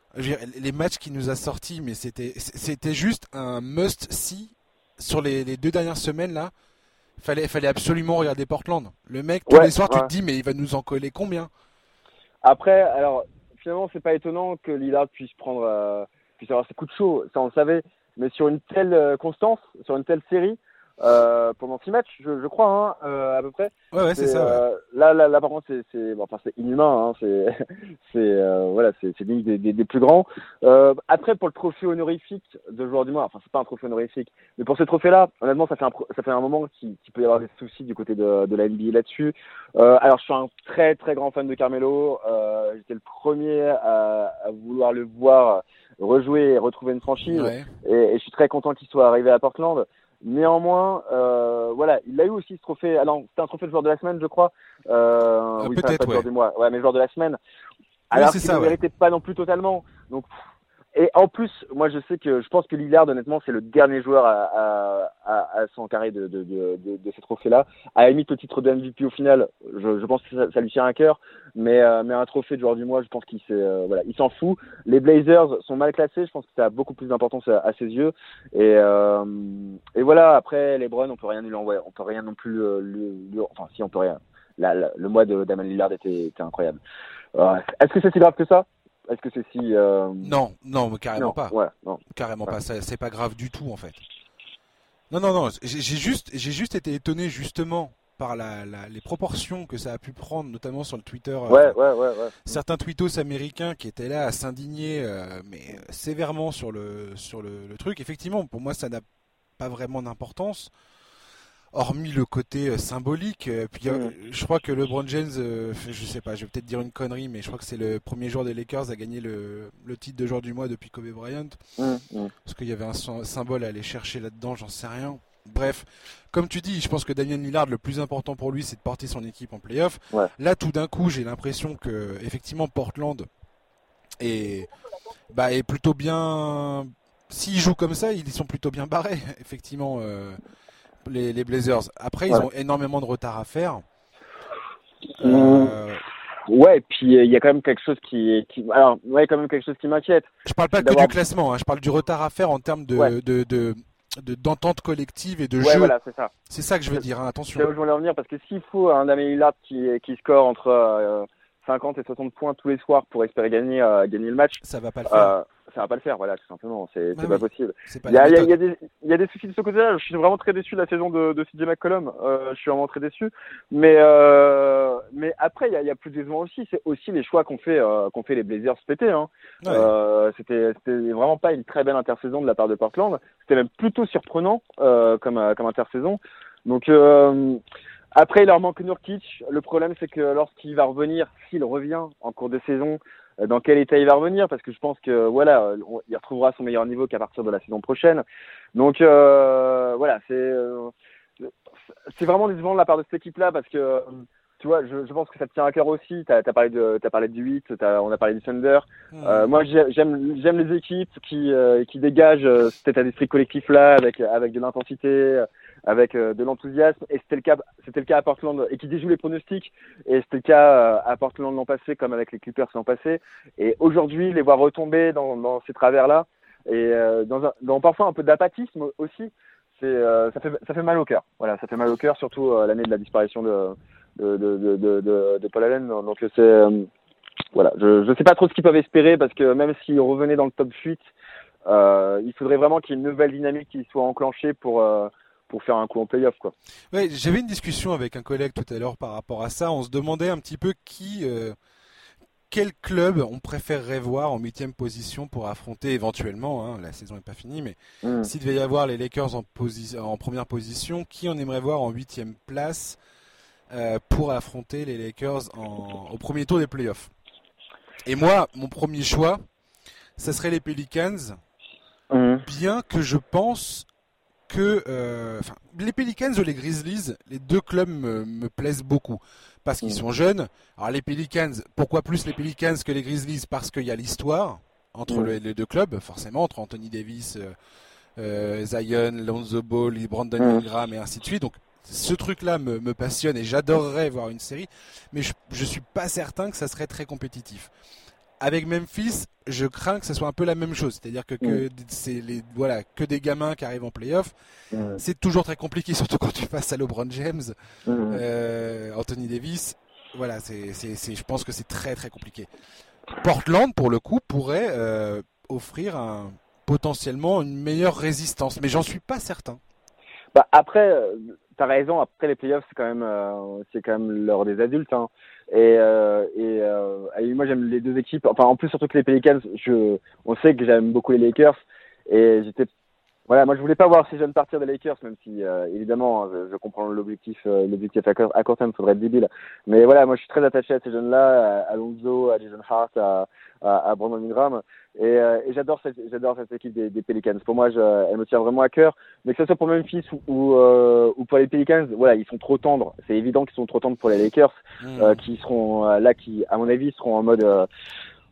les matchs qu'il nous a sortis, mais c'était c'était juste un must see sur les, les, deux dernières semaines là. Fallait fallait absolument regarder Portland. Le mec tous les soirs, tu te dis mais il va nous en coller combien? Après, alors finalement, c'est pas étonnant que Lillard puisse prendre, euh, puisse avoir ses coups de chaud. Ça, on le savait. Mais sur une telle euh, constance, sur une telle série, euh, pendant six matchs, je, je crois, hein, euh, à peu près. Ouais, ouais c'est ça. Euh, là, là, là, par contre, c'est, c'est, bon, enfin, c'est inhumain. Hein, c'est, c'est, euh, voilà, c'est, c'est digne des, des, des, plus grands. après, pour le trophée honorifique de joueur du mois, enfin, c'est pas un trophée honorifique, mais pour ce trophée-là, honnêtement, ça fait un, ça fait un moment qu'il, peut y avoir des soucis du côté de, de la NBA là-dessus. alors, je suis un très, très grand fan de Carmelo. j'étais le premier à, à vouloir le voir rejouer et retrouver une franchise. Et, et, je suis très content qu'il soit arrivé à Portland. Néanmoins, euh, voilà, il a eu aussi ce trophée. Alors, c'était un trophée de joueur de la semaine, je crois. Euh, euh oui, peut-être, ouais. du mois. Ouais, mais joueur de la semaine. Alors, oui, ça, ne ouais. méritait pas non plus totalement. Donc, et en plus, moi je sais que je pense que Lillard, honnêtement, c'est le dernier joueur à, à, de, de, de, de, ces trophées-là. La limite, le titre de MVP au final, je, pense que ça, lui tient à cœur, mais, euh, mais un trophée de joueur du mois, je pense qu'il euh, s'en fout. Les Blazers sont mal classés, je pense que ça a beaucoup plus d'importance à, ses yeux. Et, euh, et voilà, après les Browns, on peut rien lui envoyer, on peut rien non plus lui, enfin si on peut rien. Le mois de Damon Lillard était, était incroyable. Est-ce que c'est si grave que ça? Est-ce que c'est si euh... Non, non, carrément non, pas. Ouais, non. Carrément pas. C'est pas grave du tout en fait. Non, non, non. J'ai juste, j'ai juste été étonné justement par la, la, les proportions que ça a pu prendre, notamment sur le Twitter. Ouais, euh, ouais, ouais, ouais. Certains tweetos américains qui étaient là à s'indigner, euh, mais sévèrement sur le sur le, le, truc. Effectivement, pour moi, ça n'a pas vraiment d'importance hormis le côté euh, symbolique. Euh, puis mmh. je crois que LeBron James, euh, je sais pas, je vais peut-être dire une connerie, mais je crois que c'est le premier joueur des Lakers à gagner le, le titre de joueur du mois depuis Kobe Bryant. Mmh, mmh. Parce qu'il y avait un symbole à aller chercher là-dedans, j'en sais rien. Bref, comme tu dis, je pense que Damien Lillard, le plus important pour lui, c'est de porter son équipe en playoff. Ouais. Là, tout d'un coup, j'ai l'impression que effectivement Portland est, bah, est plutôt bien. S'ils jouent comme ça, ils sont plutôt bien barrés. Effectivement, euh, les, les, Blazers. Après, ils ont énormément de retard à faire. Mmh. Ouais, et puis il y a quand même quelque chose qui, qui alors ouais, quand même quelque chose qui m'inquiète. Je parle pas que du classement, hein, je parle du retard à faire en termes de, ouais. de, de, de d'entente collective et de ouais, jeu. Voilà, c'est ça. C'est ça que je veux dire. Hein, attention. C'est là où je voulais en venir parce que s'il faut un Damien Lillard qui, qui score entre euh, 50 et 60 points tous les soirs pour espérer gagner, euh, gagner le match, ça va pas le faire. Ça va pas le faire, voilà, tout simplement. C'est bah oui. pas possible. Pas il, y a, il, y des, il y a des soucis de ce côté-là. Je suis vraiment très déçu de la saison de, de CJ McCollum. Euh, je suis vraiment très déçu. Mais, euh, mais après, il y a, il y a plus décevant aussi. C'est aussi les choix qu'ont fait, euh, qu'ont fait les Blazers péter. Hein. Ouais. C'était, vraiment pas une très belle intersaison de la part de Portland. C'était même plutôt surprenant comme, comme intersaison. Donc, après, il leur manque Nurkic. Le problème, c'est que lorsqu'il va revenir, s'il revient en cours de saison, dans quel état il va revenir parce que je pense que voilà il retrouvera son meilleur niveau qu'à partir de la saison prochaine. Donc euh, voilà c'est euh, c'est vraiment décevant de la part de cette équipe là parce que tu vois je, je pense que ça te tient à cœur aussi. T'as as parlé de t'as parlé du 8 as, on a parlé du Thunder. Mmh. euh, moi j'aime j'aime les équipes qui euh, qui dégagent cet état d'esprit collectif là avec avec de l'intensité avec euh, de l'enthousiasme. Et c'était le cas c'était le cas à Portland. Et qui déjoue les pronostics. Et c'était le cas euh, à Portland l'an passé comme avec les Clippers l'an passé. Et aujourd'hui les voir retomber dans, dans ces travers là et euh, dans, un, dans parfois un peu d'apathisme aussi. C'est euh, ça fait ça fait mal au cœur. Voilà ça fait mal au cœur surtout euh, l'année de la disparition de de, de, de, de, de Paul Allen. Donc c'est euh, voilà. Je je sais pas trop ce qu'ils peuvent espérer parce que même s'ils revenaient dans le top 8 il faudrait vraiment qu'il y ait une nouvelle dynamique qui soit enclenchée pour pour faire un coup en playoff quoi. Ouais, j'avais une discussion avec un collègue tout à l'heure par rapport à ça. On se demandait un petit peu qui, euh, quel club on préférerait voir en huitième position pour affronter éventuellement. Hein, la saison n'est pas finie, mais mm. s'il devait y avoir les Lakers en, en, première position, qui on aimerait voir en huitième place euh, pour affronter les Lakers en, au premier tour des playoffs? Et moi, mon premier choix, ça serait les Pelicans. Mm. Bien que je pense que euh, les Pelicans ou les Grizzlies, les deux clubs me, me plaisent beaucoup parce qu'ils sont jeunes. Alors les Pelicans, pourquoi plus les Pelicans que les Grizzlies? Parce qu'il y a l'histoire entre le, les deux clubs, forcément, entre Anthony Davis, euh, euh, Zion, Lonzo Ball, Brandon mmh. Ingram et ainsi de suite. Donc ce truc-là me, me, passionne et j'adorerais voir une série, mais je, je suis pas certain que ça serait très compétitif avec Memphis, je crains que ce soit un peu la même chose. C'est-à-dire que, que mmh. c'est les voilà que des gamins qui arrivent en playoff. Mmh. C'est toujours très compliqué, surtout quand tu passes à LeBron James, mmh. euh, Anthony Davis. Voilà, c'est, je pense que c'est très très compliqué. Portland, pour le coup, pourrait euh, offrir un, potentiellement une meilleure résistance, mais j'en suis pas certain. Bah après, t'as raison. Après les playoffs, c'est quand même, euh, c'est quand même l'heure des adultes. Hein. Et, euh, et, euh, et, moi j'aime les deux équipes. Enfin en plus surtout que les Pelicans, je, on sait que j'aime beaucoup les Lakers. Et j'étais, voilà, moi je voulais pas voir ces jeunes partir des Lakers, même si euh, évidemment je, je, comprends l'objectif, euh, l'objectif à, à court terme, faudrait être débile. Mais voilà, moi je suis très attaché à ces jeunes-là, à Alonso, à Jason Hart, à, à, à Brandon Ingram. Et, euh, et j'adore cette, j'adore cette équipe des, des Pelicans. Pour moi, je, elle me tient vraiment à cœur. Mais que ce soit pour Memphis ou, ou, euh, ou pour les Pelicans, voilà, ils sont trop tendres. C'est évident qu'ils sont trop tendres pour les Lakers, mmh. euh, qui seront là, qui, à mon avis, seront en mode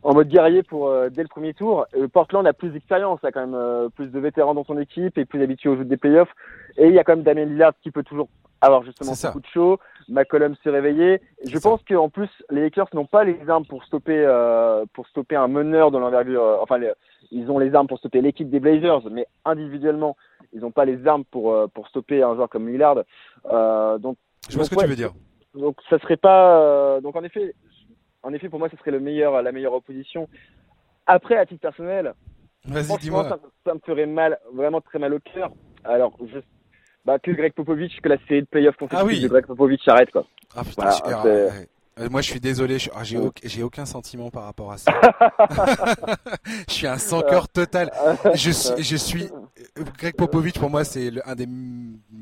en mode guerrier pour euh, dès le premier tour. Portland a plus d'expérience, a quand même plus de vétérans dans son équipe et plus habitué aux jeux des playoffs. Et il y a quand même Damien Lillard qui peut toujours avoir justement beaucoup de show. McCollum se réveiller. Je pense qu'en plus les Lakers n'ont pas les armes pour stopper pour stopper un meneur de l'envergure. enfin, ils ont les armes pour stopper l'équipe des Blazers, mais individuellement, ils n'ont pas les armes pour pour stopper un joueur comme Lillard. donc je vois ce que tu veux dire. Donc ça serait pas donc en effet en effet, pour moi, ce serait le meilleur, la meilleure opposition. Après, à titre personnel, franchement, ça, ça, me ferait mal, vraiment très mal au cœur. Alors, je, bah, que Greg Popovich, que la série de playoffs consécutive ah oui. de Greg Popovich s'arrête, quoi. Ah putain, euh, moi, je suis désolé, ah, j'ai aucun sentiment par rapport à ça. je suis un sans cœur total. Je, je suis Greg Popovich pour moi c'est un des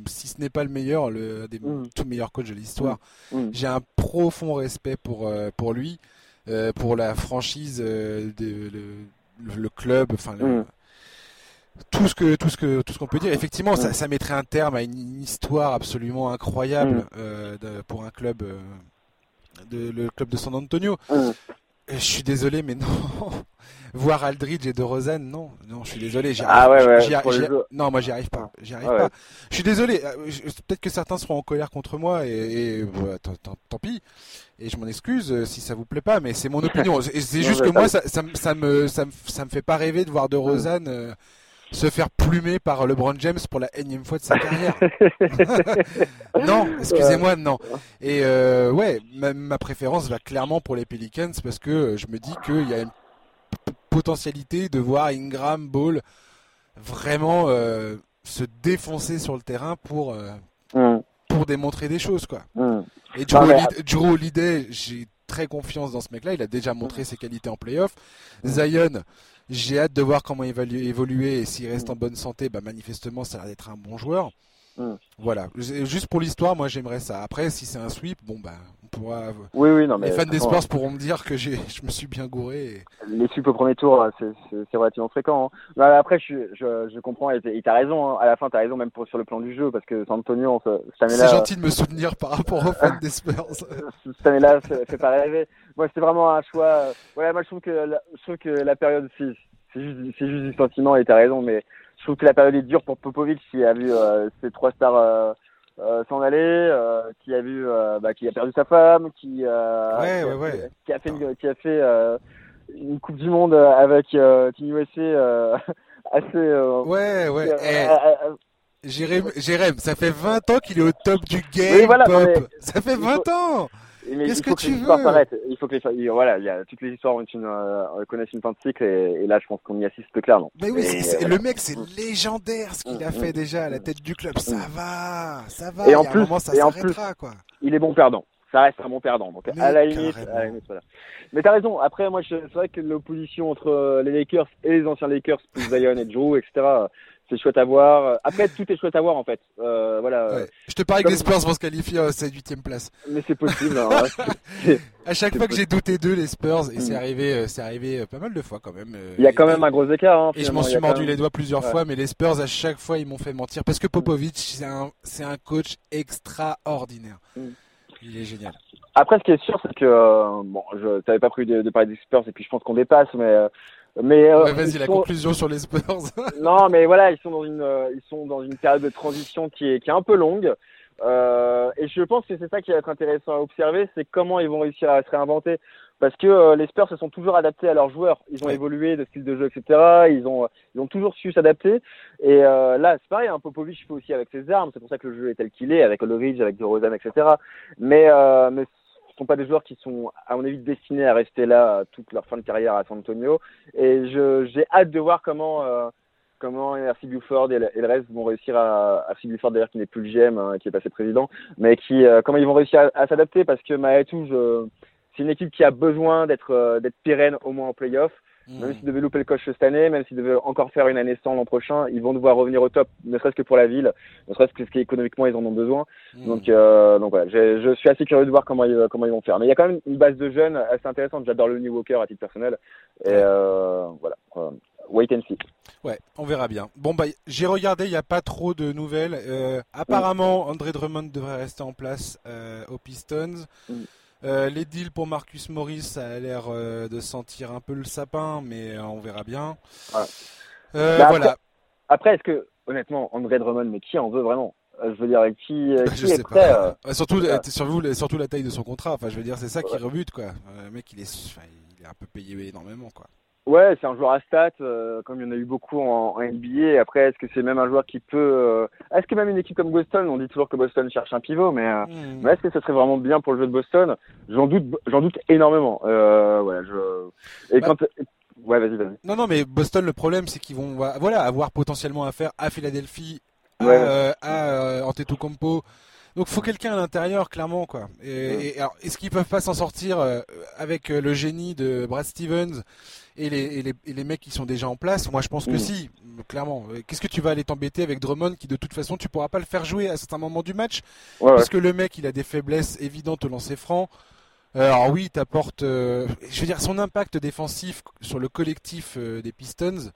si ce n'est pas le meilleur, le un des mm. tout meilleurs coachs de l'histoire. Mm. Mm. J'ai un profond respect pour euh, pour lui, euh, pour la franchise, de, le, club, enfin tout ce que tout ce que tout ce qu'on peut dire. Effectivement, ça, ça, mettrait un terme à une histoire absolument incroyable pour un club de, le club de San Antonio. Mm. Je suis désolé, mais non. Voir Aldridge et de Rosanne, non, non, je suis désolé. ah ouais, ouais, non, moi j'y arrive pas, j'y arrive pas. Je suis désolé. Euh, peut-être que certains seront en colère contre moi et, tant, pis. Et je m'en excuse euh, si ça vous plaît pas, mais c'est mon opinion. c'est juste que moi, ça, ça, ça, me, ça, me, ça me fait pas rêver de voir de. Rosanne. Euh, se faire plumer par LeBron James pour la énième fois de sa carrière. non, excusez-moi, non. Et euh, ouais, ma, préférence va clairement pour les Pelicans parce que je me dis qu'il y a une potentialité de voir Ingram Ball vraiment euh, se défoncer sur le terrain pour euh, mm. pour démontrer des choses quoi. Mm. Et Drew Holiday, j'ai très confiance dans ce mec-là. Il a déjà montré ses qualités en playoff. Zion, j'ai hâte de voir comment il va évoluer et s'il reste en bonne santé, bah manifestement ça a l'air d'être un bon joueur. Mm. Voilà, juste pour l'histoire, moi j'aimerais ça. Après, si c'est un sweep, bon bah pourra. Oui, oui, non, mais les fans des sports pourront me dire que j'ai, je me suis bien gouré. Les sweeps au premier tour, c'est relativement fréquent. Hein. après, je, je, je comprends et t'as raison. Hein. À la fin, t'as raison même pour, sur le plan du jeu parce que San Antonio, C'est gentil de me soutenir par rapport aux fans des Spurs. cette année-là, fait pas rêver. Moi, c'est vraiment un choix. Voilà, moi je trouve que la, je trouve que la période, c'est juste, c'est juste du sentiment et t'as raison, mais je trouve que la période est dure pour Popovic qui a vu euh, ses trois stars euh, euh, s'en aller, euh, qui a vu, euh, bah, qui a perdu sa femme, qui, ouais, ouais, ouais. qui a fait, une, qui a fait une Coupe du Monde avec Team USA assez. ouais, ouais. Eh, Jérém, ça fait 20 ans qu'il est au top du game. voilà, pop. Ça fait 20 ans. Qu'est-ce que, tu veux? Il faut que les voilà, il y a toutes les histoires ont une, euh, connaissent une fin de cycle et, là je pense qu'on y assiste clairement. Mais oui, le mec c'est légendaire ce qu'il a fait déjà à la tête du club. Ça va, ça va. Et en plus, ça et en plus, quoi. Il est bon perdant. Ça reste un bon perdant. Donc à la limite, à la limite voilà. Mais t'as raison. Après, moi, c'est vrai que l'opposition entre les Lakers et les anciens Lakers, plus Zion et Drew, etc c'est chouette à voir. Après, tout est chouette à voir en fait. Euh, voilà. Je te parie que les Spurs vont se qualifier à cette huitième place. Mais c'est possible. Hein, à chaque fois que j'ai douté d'eux, les Spurs, et c'est mm. arrivé, euh, c'est arrivé euh, pas mal de fois quand même. Il y a quand même un gros écart. Hein, et je m'en suis mordu les doigts plusieurs fois, mais les Spurs à chaque fois ils m'ont fait mentir parce que Popovic c'est un, c'est un coach extraordinaire. Mm. Il est génial. Après, ce qui est sûr, c'est que bon, je t'avais pas prévu de, parler des Spurs et puis je pense qu'on dépasse, mais mais euh, vas-y la conclusion sur les Spurs. non, mais voilà, ils sont dans une euh, ils sont dans une période de transition qui est qui est un peu longue. Euh, et je pense que c'est ça qui va être intéressant à observer, c'est comment ils vont réussir à se réinventer. Parce que euh, les Spurs se sont toujours adaptés à leurs joueurs. Ils ont évolué de style de jeu, etc. Ils ont, ils ont toujours su s'adapter. Et euh, là, c'est pareil, hein, Popovic fait aussi avec ses armes. C'est pour ça que le jeu est tel qu'il est, avec Ridge, avec DeRozan, etc. Mais, euh, mais sont pas des joueurs qui sont, à mon avis, destinés à rester là toute leur fin de carrière à San Antonio. Et j'ai hâte de voir comment, euh, comment RC Buford et le, reste vont réussir à, RC Buford d'ailleurs qui n'est plus le GM, hein, qui est passé président, mais qui, euh, comment ils vont réussir à, s'adapter parce que Maetou, c'est une équipe qui a besoin d'être euh, d'être pérenne au moins en playoff. Même s'ils devaient louper le coche cette année, même s'ils devaient encore faire une année sans l'an prochain, ils vont devoir revenir au top, ne serait-ce que pour la ville, ne serait-ce que ce qu'économiquement ils en ont besoin. Hmm. Donc, euh, donc voilà, je, suis assez curieux de voir comment ils, comment ils vont faire. Mais il y a quand même une base de jeunes assez intéressante. J'adore le New Walker à titre personnel. Et euh, voilà, euh, wait and see. Ouais, on verra bien. Bon bah j'ai regardé, il n'y a pas trop de nouvelles. Euh, apparemment, André Drummond devrait rester en place aux Pistons. Hmm. les deals pour Marcus Morris, ça a l'air de sentir un peu le sapin, mais on verra bien. Bah, voilà. Après, est-ce que, honnêtement, André Drummond, mais qui en veut vraiment? Je veux dire, qui, qui est prêt Surtout, surtout, surtout la taille de son contrat. Enfin, je veux dire, c'est ça qui rebute, quoi. Le mec, il est, il est un peu payé énormément, quoi. Ouais, c'est un joueur à stats, euh, comme il y en a eu beaucoup en, NBA. Après, est-ce que c'est même un joueur qui peut... Euh, est-ce que même une équipe comme Boston, on dit toujours que Boston cherche un pivot, mais, euh, hmm. mais est-ce que ce serait vraiment bien pour le jeu de Boston? J'en doute, j'en doute énormément. voilà, je... Et bah quand... Ouais, vas-y, vas-y. Non, non, mais Boston, le problème, c'est qu'ils vont voilà, avoir potentiellement affaire à Philadelphie, à, ouais. à Antetokounmpo. Donc faut quelqu'un à l'intérieur, clairement, quoi. Et, et alors, est-ce qu'ils peuvent pas s'en sortir avec le génie de Brad Stevens? Et les, les, mecs qui sont déjà en place, moi je pense que mm. si, clairement. Qu'est-ce que tu vas aller t'embêter avec Drummond qui de toute façon tu pourras pas le faire jouer à certains moments du match? Parce que le mec il a des faiblesses évidentes au lancer franc. Euh, alors oui, t'apporte, euh, je veux dire, son impact défensif sur le collectif euh, des Pistons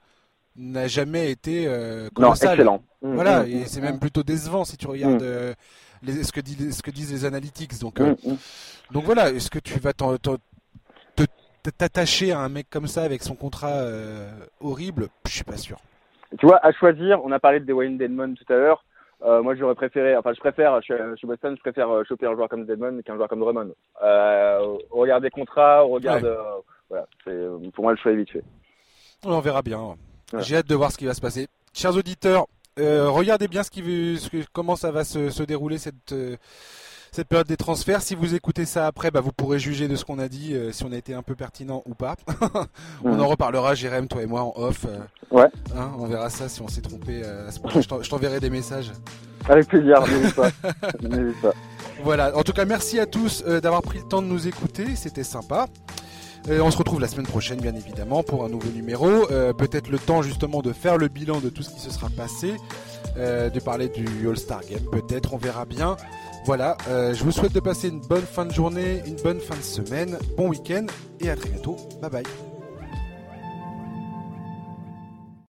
n'a jamais été colossal. Non, excellent. Mm, voilà, mm, et c'est même plutôt décevant si tu regardes les, ce, que disent, ce que disent les analytics. Donc, donc voilà, est-ce que tu vas t'en t'attacher à un mec comme ça avec son contrat euh, horrible, je suis pas sûr. Tu vois, à choisir, on a parlé de Dwayne Dedmon tout à l'heure. Euh, moi, j'aurais préféré, enfin, je préfère, chez, Boston, je préfère euh, choper un joueur comme Dedmon qu'un joueur comme Drummond. Euh, on regarde des contrats, on regarde, voilà, pour moi, le choix est vite fait. On verra bien. J'ai hâte de voir ce qui va se passer. Chers auditeurs, regardez bien ce qui, ce comment ça va se, se dérouler cette cette période des transferts. Si vous écoutez ça après, bah, vous pourrez juger de ce qu'on a dit, euh, si on a été un peu pertinent ou pas. on en reparlera, Jérém, toi et moi, en off. Euh, ouais. Hein, on verra ça si on s'est trompé euh, à ce point. Je t'enverrai des messages. Avec plaisir, n'hésite pas. pas. Voilà. En tout cas, merci à tous d'avoir pris le temps de nous écouter. C'était sympa. on se retrouve la semaine prochaine, bien évidemment, pour un nouveau numéro. Peut-être le temps justement de faire le bilan de tout ce qui se sera passé, de parler du All-Star Game. Peut-être, on verra bien. Voilà, euh, je vous souhaite de passer une bonne fin de journée, une bonne fin de semaine, bon week-end et à très bientôt. Bye bye.